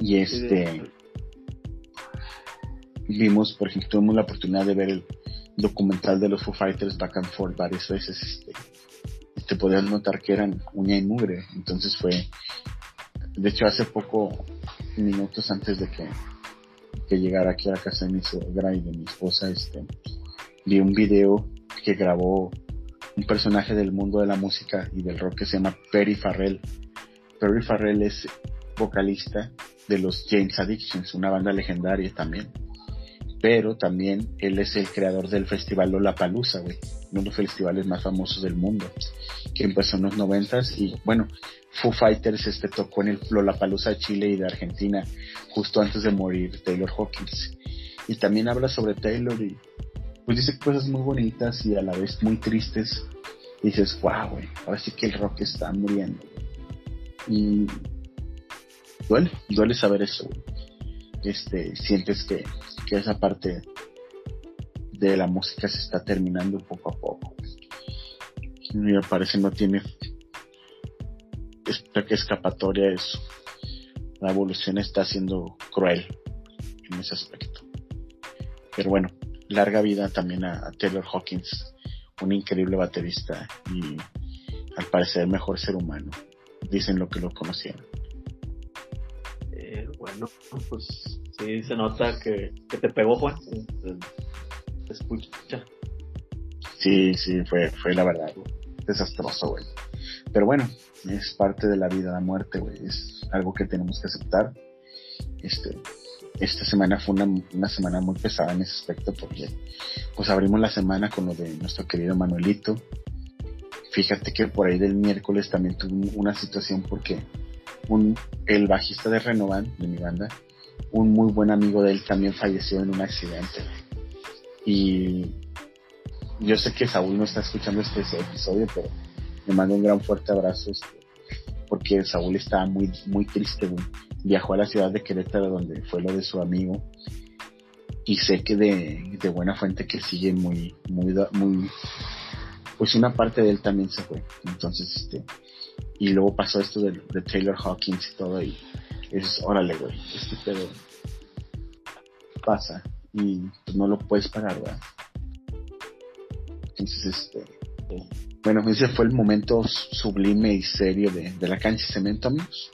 S2: Y este. vimos, por ejemplo, tuvimos la oportunidad de ver el documental de los Foo Fighters back and forth varias veces. Este, te podías notar que eran uña y mugre. Entonces fue. De hecho, hace poco minutos antes de que, que llegara aquí a la casa de mi suegra y de mi esposa, este, vi un video que grabó un personaje del mundo de la música y del rock que se llama Perry Farrell. Perry Farrell es vocalista de los James Addictions, una banda legendaria también. Pero también él es el creador del festival Lollapalooza, güey, uno de los festivales más famosos del mundo, que empezó en los noventas y bueno, Foo Fighters este, tocó en el Lollapalooza de Chile y de Argentina justo antes de morir Taylor Hawkins. Y también habla sobre Taylor y pues dice cosas muy bonitas y a la vez muy tristes. Dices, wow, güey, ahora sí que el rock está muriendo. Y duele, duele saber eso. Este, sientes que, que esa parte de la música se está terminando poco a poco. Y me parece no tiene esta escapatoria es la evolución está siendo cruel en ese aspecto. Pero bueno, larga vida también a, Taylor Hawkins, un increíble baterista y al parecer mejor ser humano. Dicen lo que lo conocían.
S1: Eh, bueno, pues sí se nota que, te pegó Juan. Te, escucha.
S2: Sí, sí, fue, fue la verdad, desastroso, güey. Pero bueno, es parte de la vida, la muerte, güey, es algo que tenemos que aceptar. Este, esta semana fue una, una, semana muy pesada en ese aspecto porque pues abrimos la semana con lo de nuestro querido Manuelito. Fíjate que por ahí del miércoles también tuve una situación porque un, el bajista de Renovan, de mi banda, un muy buen amigo de él también falleció en un accidente. Y yo sé que Saúl no está escuchando este episodio, pero le mando un gran fuerte abrazo, este, porque Saúl estaba muy, muy triste, Viajó a la ciudad de Querétaro donde fue lo de su amigo. Y sé que de, de buena fuente que sigue muy, muy, muy, pues una parte de él también se fue. Entonces, este, y luego pasó esto de, de Taylor Hawkins y todo, y es, órale, güey, este pedo pasa y pues no lo puedes parar, ¿verdad? Entonces, este, bueno, ese fue el momento sublime y serio de, la cancha de cemento, amigos.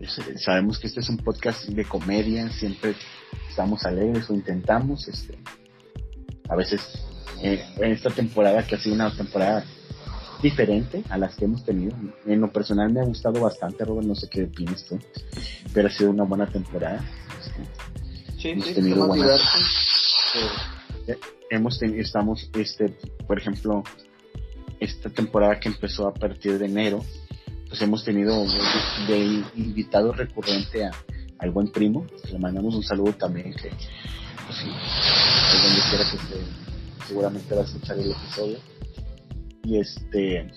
S2: Este, sabemos que este es un podcast de comedia, siempre estamos alegres o intentamos. Este, a veces eh, en esta temporada, que ha sido una temporada diferente a las que hemos tenido. En lo personal me ha gustado bastante, Robert, no sé qué opinas tú, pero ha sido una buena temporada.
S1: Este, sí, hemos tenido buenas.
S2: Eh, hemos tenido, estamos, este, por ejemplo, esta temporada que empezó a partir de enero, pues hemos tenido de invitado recurrente a, al buen primo, le mandamos un saludo también, que pues sí, pues donde quiera que esté, seguramente vas a escuchar el episodio. Y este,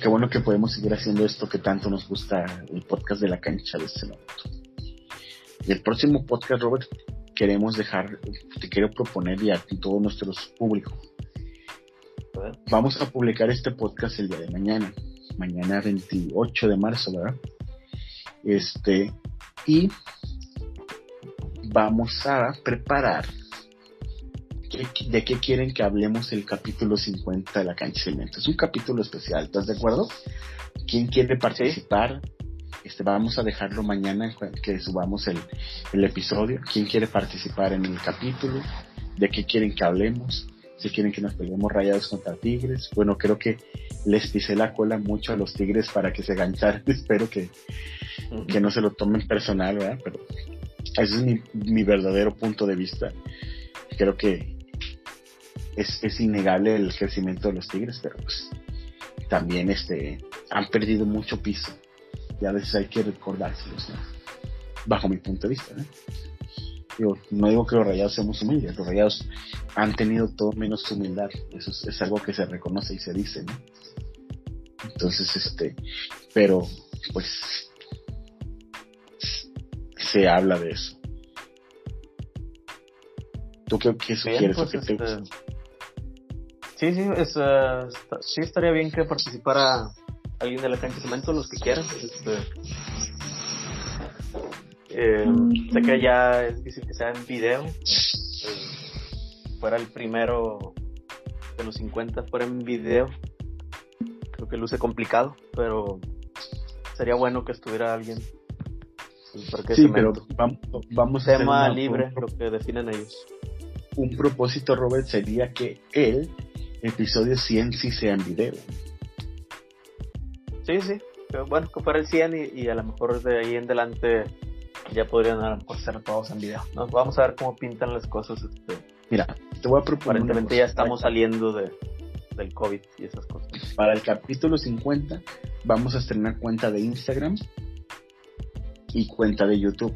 S2: qué bueno que podemos seguir haciendo esto que tanto nos gusta, el podcast de la cancha de este momento. Y el próximo podcast, Robert, queremos dejar, te quiero proponer y a ti, todo nuestro público. Vamos a publicar este podcast el día de mañana, mañana 28 de marzo, ¿verdad? Este, y vamos a preparar de qué quieren que hablemos el capítulo 50 de la cancha Es un capítulo especial, ¿estás de acuerdo? ¿Quién quiere participar? Este, vamos a dejarlo mañana que subamos el, el episodio. ¿Quién quiere participar en el capítulo? ¿De qué quieren que hablemos? Si quieren que nos peleemos rayados contra tigres. Bueno, creo que les pisé la cola mucho a los tigres para que se gancharan. Espero que, que no se lo tomen personal, ¿verdad? Pero ese es mi, mi verdadero punto de vista. Creo que es, es innegable el crecimiento de los tigres, pero pues también este han perdido mucho piso y a veces hay que recordárselos, bajo mi punto de vista. No digo que los rayados seamos humildes, los rayados han tenido todo menos humildad, eso es, algo que se reconoce y se dice, Entonces, este, pero pues se habla de eso. ¿Tú qué, qué sugieres?
S1: Pues, este, Sí, sí, es, uh, sí estaría bien que participara alguien de la cancha de cemento, los que quieran. Este, eh, sé que ya es difícil que sea en video. Eh, fuera el primero de los 50, fuera en video. Creo que luce complicado, pero sería bueno que estuviera alguien.
S2: sí, pero vamos, vamos
S1: a tema libre, lo que definen ellos.
S2: Un propósito, Robert, sería que el episodio 100 sí sea en video.
S1: Sí, sí. Pero bueno, que fuera el 100 y, a lo mejor de ahí en adelante ya podrían a lo mejor ser todos en video. ¿no? Vamos a ver cómo pintan las cosas. Este.
S2: Mira, te voy a proponer.
S1: Aparentemente ya estamos saliendo de, del COVID y esas cosas.
S2: Para el capítulo 50 vamos a estrenar cuenta de Instagram y cuenta de YouTube.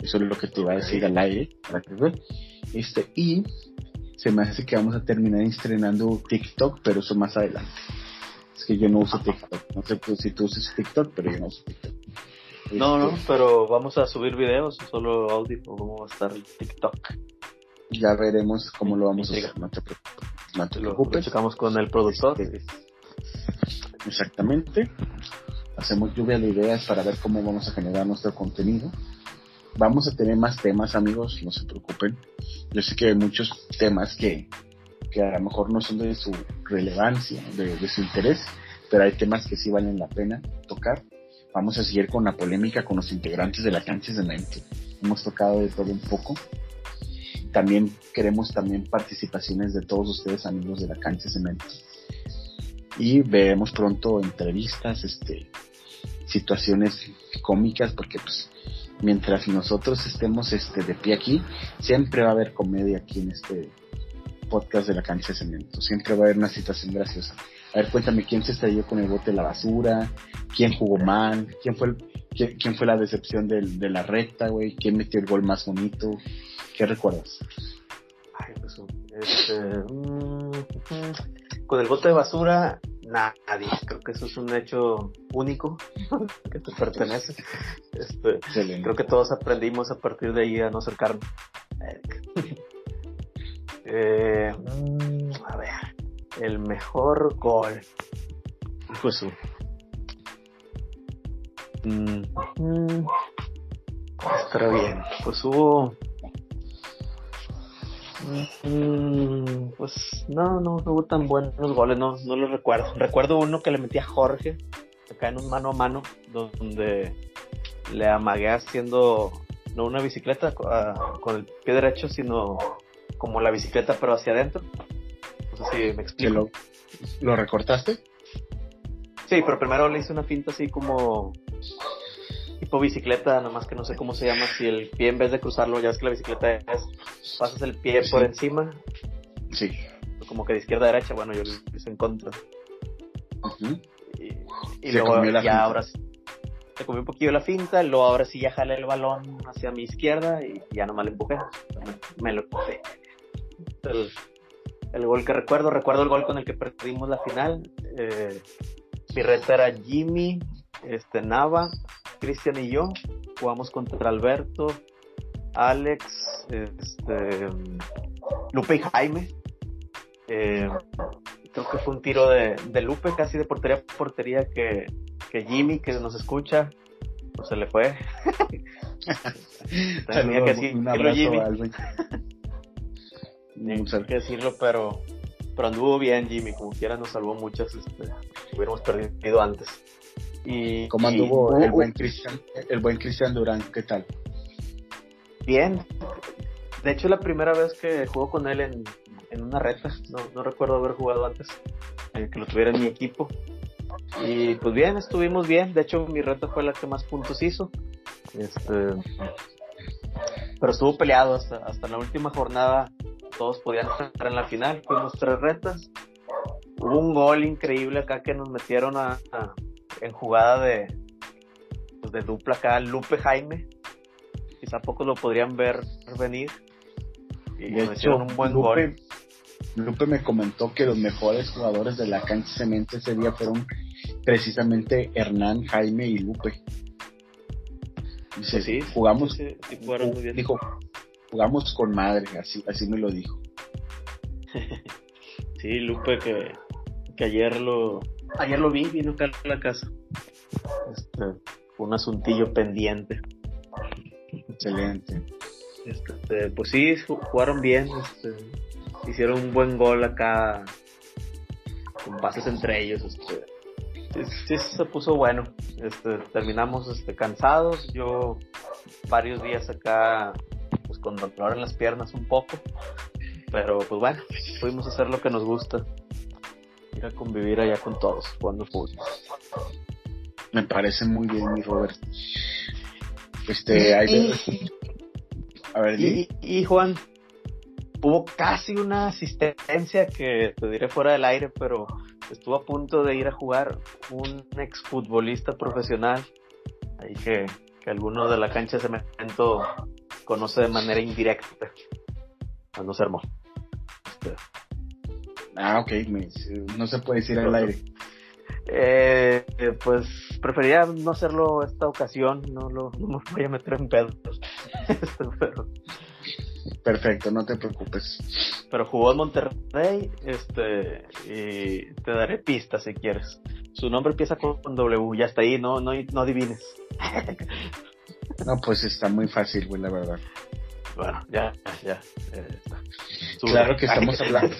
S2: Eso es lo que te iba a decir al aire para que Este, y se me hace que vamos a terminar estrenando TikTok, pero eso más adelante que yo no uso TikTok. No sé si tú usas TikTok, pero yo no uso TikTok.
S1: No, no, pero vamos a subir videos, solo audio, cómo va a estar el TikTok.
S2: Ya veremos cómo lo vamos a hacer, no te preocupes. No te preocupes. Lo
S1: checamos con el productor.
S2: Este, exactamente. Hacemos lluvia de ideas para ver cómo vamos a generar nuestro contenido. Vamos a tener más temas, amigos, no se preocupen. Yo sé que hay muchos temas que que a lo mejor no son de su relevancia, de, su interés, pero hay temas que sí valen la pena tocar. Vamos a seguir con la polémica con los integrantes de la cancha de. Hemos tocado de todo un poco. También queremos también participaciones de todos ustedes, amigos de la cancha de mente. Y veremos pronto entrevistas, este, situaciones cómicas, porque pues mientras nosotros estemos este, de pie aquí, siempre va a haber comedia aquí en este podcast de la cancha de cemento. Siempre va a haber una situación graciosa. A ver, cuéntame quién se estalló con el bote de la basura, quién jugó mal, quién fue quién, fue la decepción de la recta, güey, quién metió el gol más bonito, ¿qué recuerdas?
S1: Ay, pues, este, mm, con el bote de basura, nadie. Creo que eso es un hecho único que te pertenece. Este, creo que todos aprendimos a partir de ahí a no acercarnos. Eh, mm, a ver, el mejor gol. Pues mm, mm, estará bien. Pues hubo. pues no, no, no hubo tan buenos goles, no, no los recuerdo. Recuerdo uno que le metí a Jorge, acá en un mano a mano, donde le amagué haciendo no una bicicleta con el pie derecho, sino como la bicicleta pero hacia adentro. No sé si me explico.
S2: Lo, recortaste?
S1: Sí, pero primero le hice una finta así como tipo bicicleta, nada más que no sé cómo se llama, si el pie en vez de cruzarlo, ya es que la bicicleta es, pasas el pie por encima.
S2: Sí.
S1: Como que de izquierda a derecha, bueno, yo lo hice en contra. Y, luego ya ahora sí. se comió un poquillo la finta, luego ahora sí ya jalé el balón hacia mi izquierda y ya nomás le empujé. Me, lo puse. El, el, gol que recuerdo, recuerdo el gol con el que perdimos la final. Eh, mi reta era Jimmy, este, Nava, Cristian y yo. Jugamos contra Alberto, Alex, este, Lupe y Jaime. Eh, creo que fue un tiro de, Lupe casi de portería a portería que, Jimmy, que nos escucha, pues se le fue. Tenía que decirlo, Jimmy. Tenía que decirlo, pero, pero anduvo bien Jimmy, como quiera nos salvó muchas, este, hubiéramos perdido antes.
S2: Y, ¿Cómo anduvo el buen Cristian, el buen Cristian Durán? ¿Qué tal?
S1: Bien. De hecho, la primera vez que jugó con él en, en una reta, no, no recuerdo haber jugado antes, eh, que lo tuviera en mi equipo. Y pues bien, estuvimos bien. De hecho, mi reta fue la que más puntos hizo. Este, pero estuvo peleado hasta, hasta la última jornada. Todos podían estar en la final. Fuimos tres retas. Hubo un gol increíble acá que nos metieron a, en jugada de, pues de dupla acá, Lupe Jaime. Quizá pocos lo podrían ver venir.
S2: Y de hecho, un buen gol. Lupe me comentó que los mejores jugadores de la cancha cemento ese día fueron precisamente Hernán, Jaime y Lupe. Dice, pues sí, jugamos, dijo, jugamos con madre, así, así me lo dijo.
S1: sí, Lupe que, que ayer lo, ayer lo vi, vino acá a la casa. Este, un asuntillo pendiente.
S2: Excelente.
S1: Este, pues sí, jugaron bien. Este, hicieron un buen gol acá con pases entre ellos. Este, sí, se puso bueno. Este, terminamos este, cansados. Yo varios días acá con dolor en las piernas un poco. Pero pues bueno, pudimos hacer lo que nos gusta. Ir a convivir allá con todos, jugando fútbol.
S2: Me parece muy bien, mi Robert. Este, hay
S1: A ver, y Juan, hubo casi una asistencia que te diré fuera del aire, pero estuvo a punto de ir a jugar un exfutbolista profesional, ahí que, que alguno de la cancha de cemento conoce de manera indirecta. Cuando se armó.
S2: Este. Ah, ok, no se puede decir al aire.
S1: Eh, pues prefería no hacerlo esta ocasión, no, lo, no me voy a meter en pedos. Este, pero,
S2: Perfecto, no te preocupes.
S1: Pero jugó en Monterrey, este, y te daré pistas si quieres. Su nombre empieza con W, ya está ahí, no, no, no adivines.
S2: no, pues está muy fácil, güey, la verdad.
S1: Bueno, ya, ya.
S2: claro que estamos hablando.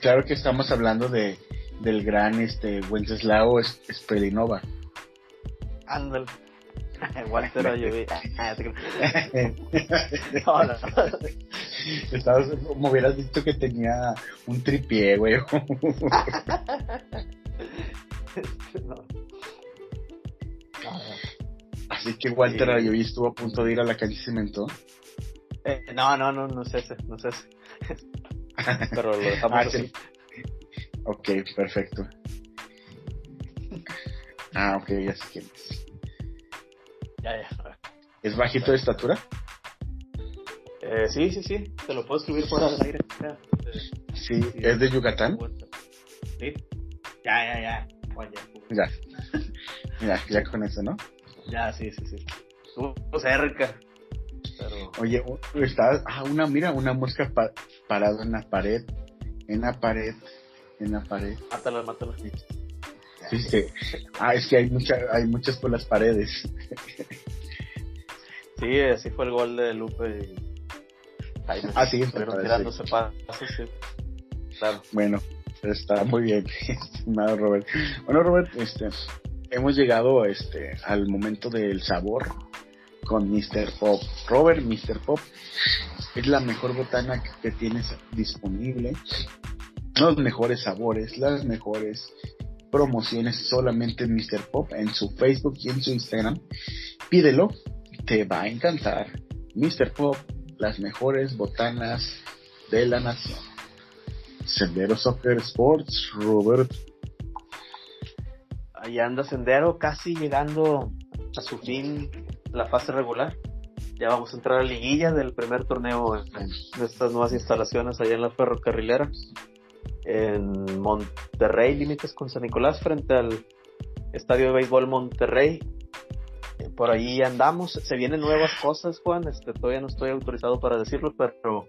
S2: Claro que estamos hablando de del gran este Wenceslao Spelinova.
S1: Ándale. Walter Ayoví.
S2: Estabas, como hubieras dicho que tenía un tripié, güey. Así que Walter sí. Ayoví estuvo a punto de ir a la calle Cemento.
S1: Eh, no, no, no, no sé ese, no sé ese. Pero lo dejamos ah, así.
S2: Ok, perfecto. Ah, ok, ya sé quién es.
S1: Ya, ya.
S2: ¿Es bajito de estatura?
S1: Eh, sí, sí, sí. Te lo puedo escribir fuera del aire.
S2: Sí, ¿es de Yucatán?
S1: Sí. Ya, ya, ya.
S2: ya. Ya, ya con eso, ¿no?
S1: Ya, sí, sí, sí. Estuvo cerca. Pero...
S2: Oye, está, ah, una, mira, una mosca parada en la pared, en la pared, en la pared.
S1: Mátala, mátala.
S2: Sí, Ah, es que hay, mucha, hay muchas por las paredes.
S1: sí, así fue el gol de Lupe.
S2: ah, sí,
S1: pero tirándose pasos, sí. Claro.
S2: Bueno, está muy bien, estimado Robert. Bueno, Robert, este, hemos llegado este, al momento del sabor con Mr. Pop. Robert, Mr. Pop es la mejor botana que tienes disponible. Los mejores sabores, las mejores promociones solamente en Mr. Pop en su Facebook y en su Instagram. Pídelo, te va a encantar. Mr. Pop, las mejores botanas de la nación. Sendero Soccer Sports, Robert.
S1: Ahí anda Sendero casi llegando a su fin la fase regular. Ya vamos a entrar a la liguilla del primer torneo de estas nuevas instalaciones allá en la ferrocarrilera. En Monterrey, límites con San Nicolás, frente al Estadio de Béisbol Monterrey. Eh, por ahí andamos. Se vienen nuevas cosas, Juan. Este, todavía no estoy autorizado para decirlo, pero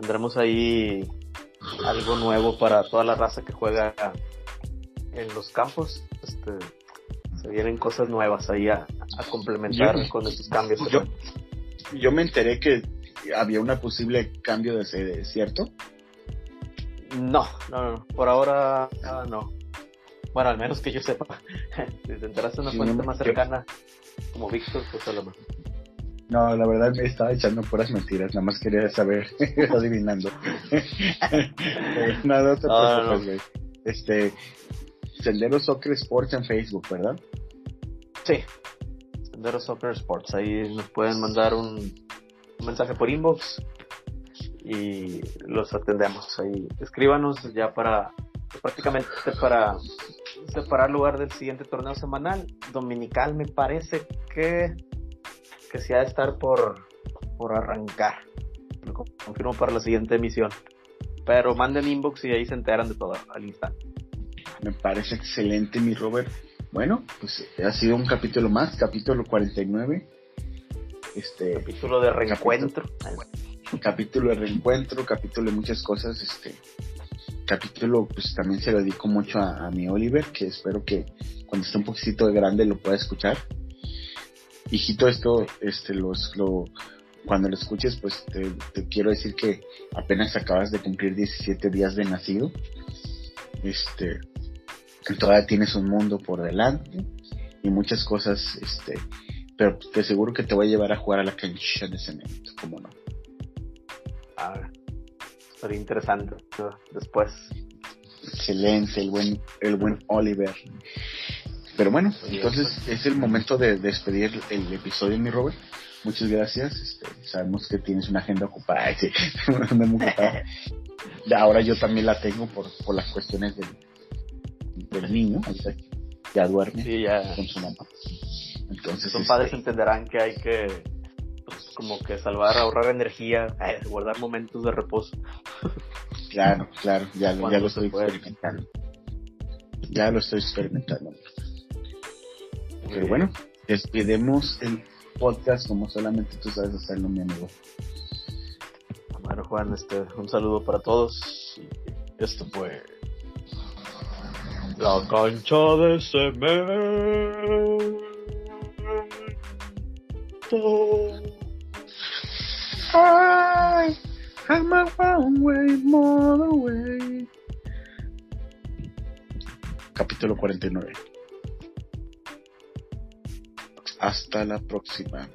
S1: tendremos ahí algo nuevo para toda la raza que juega en los campos. Este, se vienen cosas nuevas ahí a, complementar con estos cambios.
S2: Yo, yo me enteré que había una posible cambio de sede, ¿cierto?
S1: No, no, no, por ahora no. Bueno, al menos que yo sepa. si te enteraste una fuente más cercana, como Víctor, pues a lo mejor.
S2: No, la verdad me estaba echando puras mentiras, nada más quería saber, adivinando. Nada, no te Este, Sendero Soccer Sports en Facebook, ¿verdad?
S1: Sí, Sendero Soccer Sports, ahí nos pueden mandar un, mensaje por inbox y los atendemos ahí. Escríbanos ya para, prácticamente para separar lugar del siguiente torneo semanal. Dominical me parece que que se ha de estar por, por arrancar. Lo confirmo para la siguiente emisión. Pero manden inbox y ahí se enteran de todo al instante.
S2: Me parece excelente, mi Robert. Bueno, pues ha sido un capítulo más, capítulo 49. Este,
S1: capítulo de reencuentro.
S2: Capítulo, de reencuentro, capítulo de muchas cosas. Este capítulo, pues también se lo dedico mucho a, a mi Oliver, que espero que cuando esté un poquito de grande lo pueda escuchar hijito, esto, este, los, lo, cuando lo escuches, pues te, quiero decir que apenas acabas de cumplir 17 días de nacido. Este, todavía tienes un mundo por delante y muchas cosas, este, pero te aseguro que te voy a llevar a jugar a la cancha de cemento, como no.
S1: Ah, sería interesante después.
S2: Excelente, el buen, el buen Oliver. Pero bueno, entonces es el momento de despedir el episodio, mi Robert. Muchas gracias. Este, sabemos que tienes una agenda ocupada. Ahora yo también la tengo por, por las cuestiones del, del niño. Ya duerme con su mamá.
S1: Entonces, Son padres este, entenderán que hay que pues, como que salvar, ahorrar energía, eh, guardar momentos de reposo.
S2: Claro, claro, ya, ya lo estoy experimentando. Ya lo estoy experimentando. Pero bueno, despedemos el podcast como solamente tú sabes hacerlo, mi amigo.
S1: Bueno, Juan, este, un saludo para todos. Esto fue la cancha de cemento.
S2: I have my one way, more way. Capítulo 49. Hasta la próxima.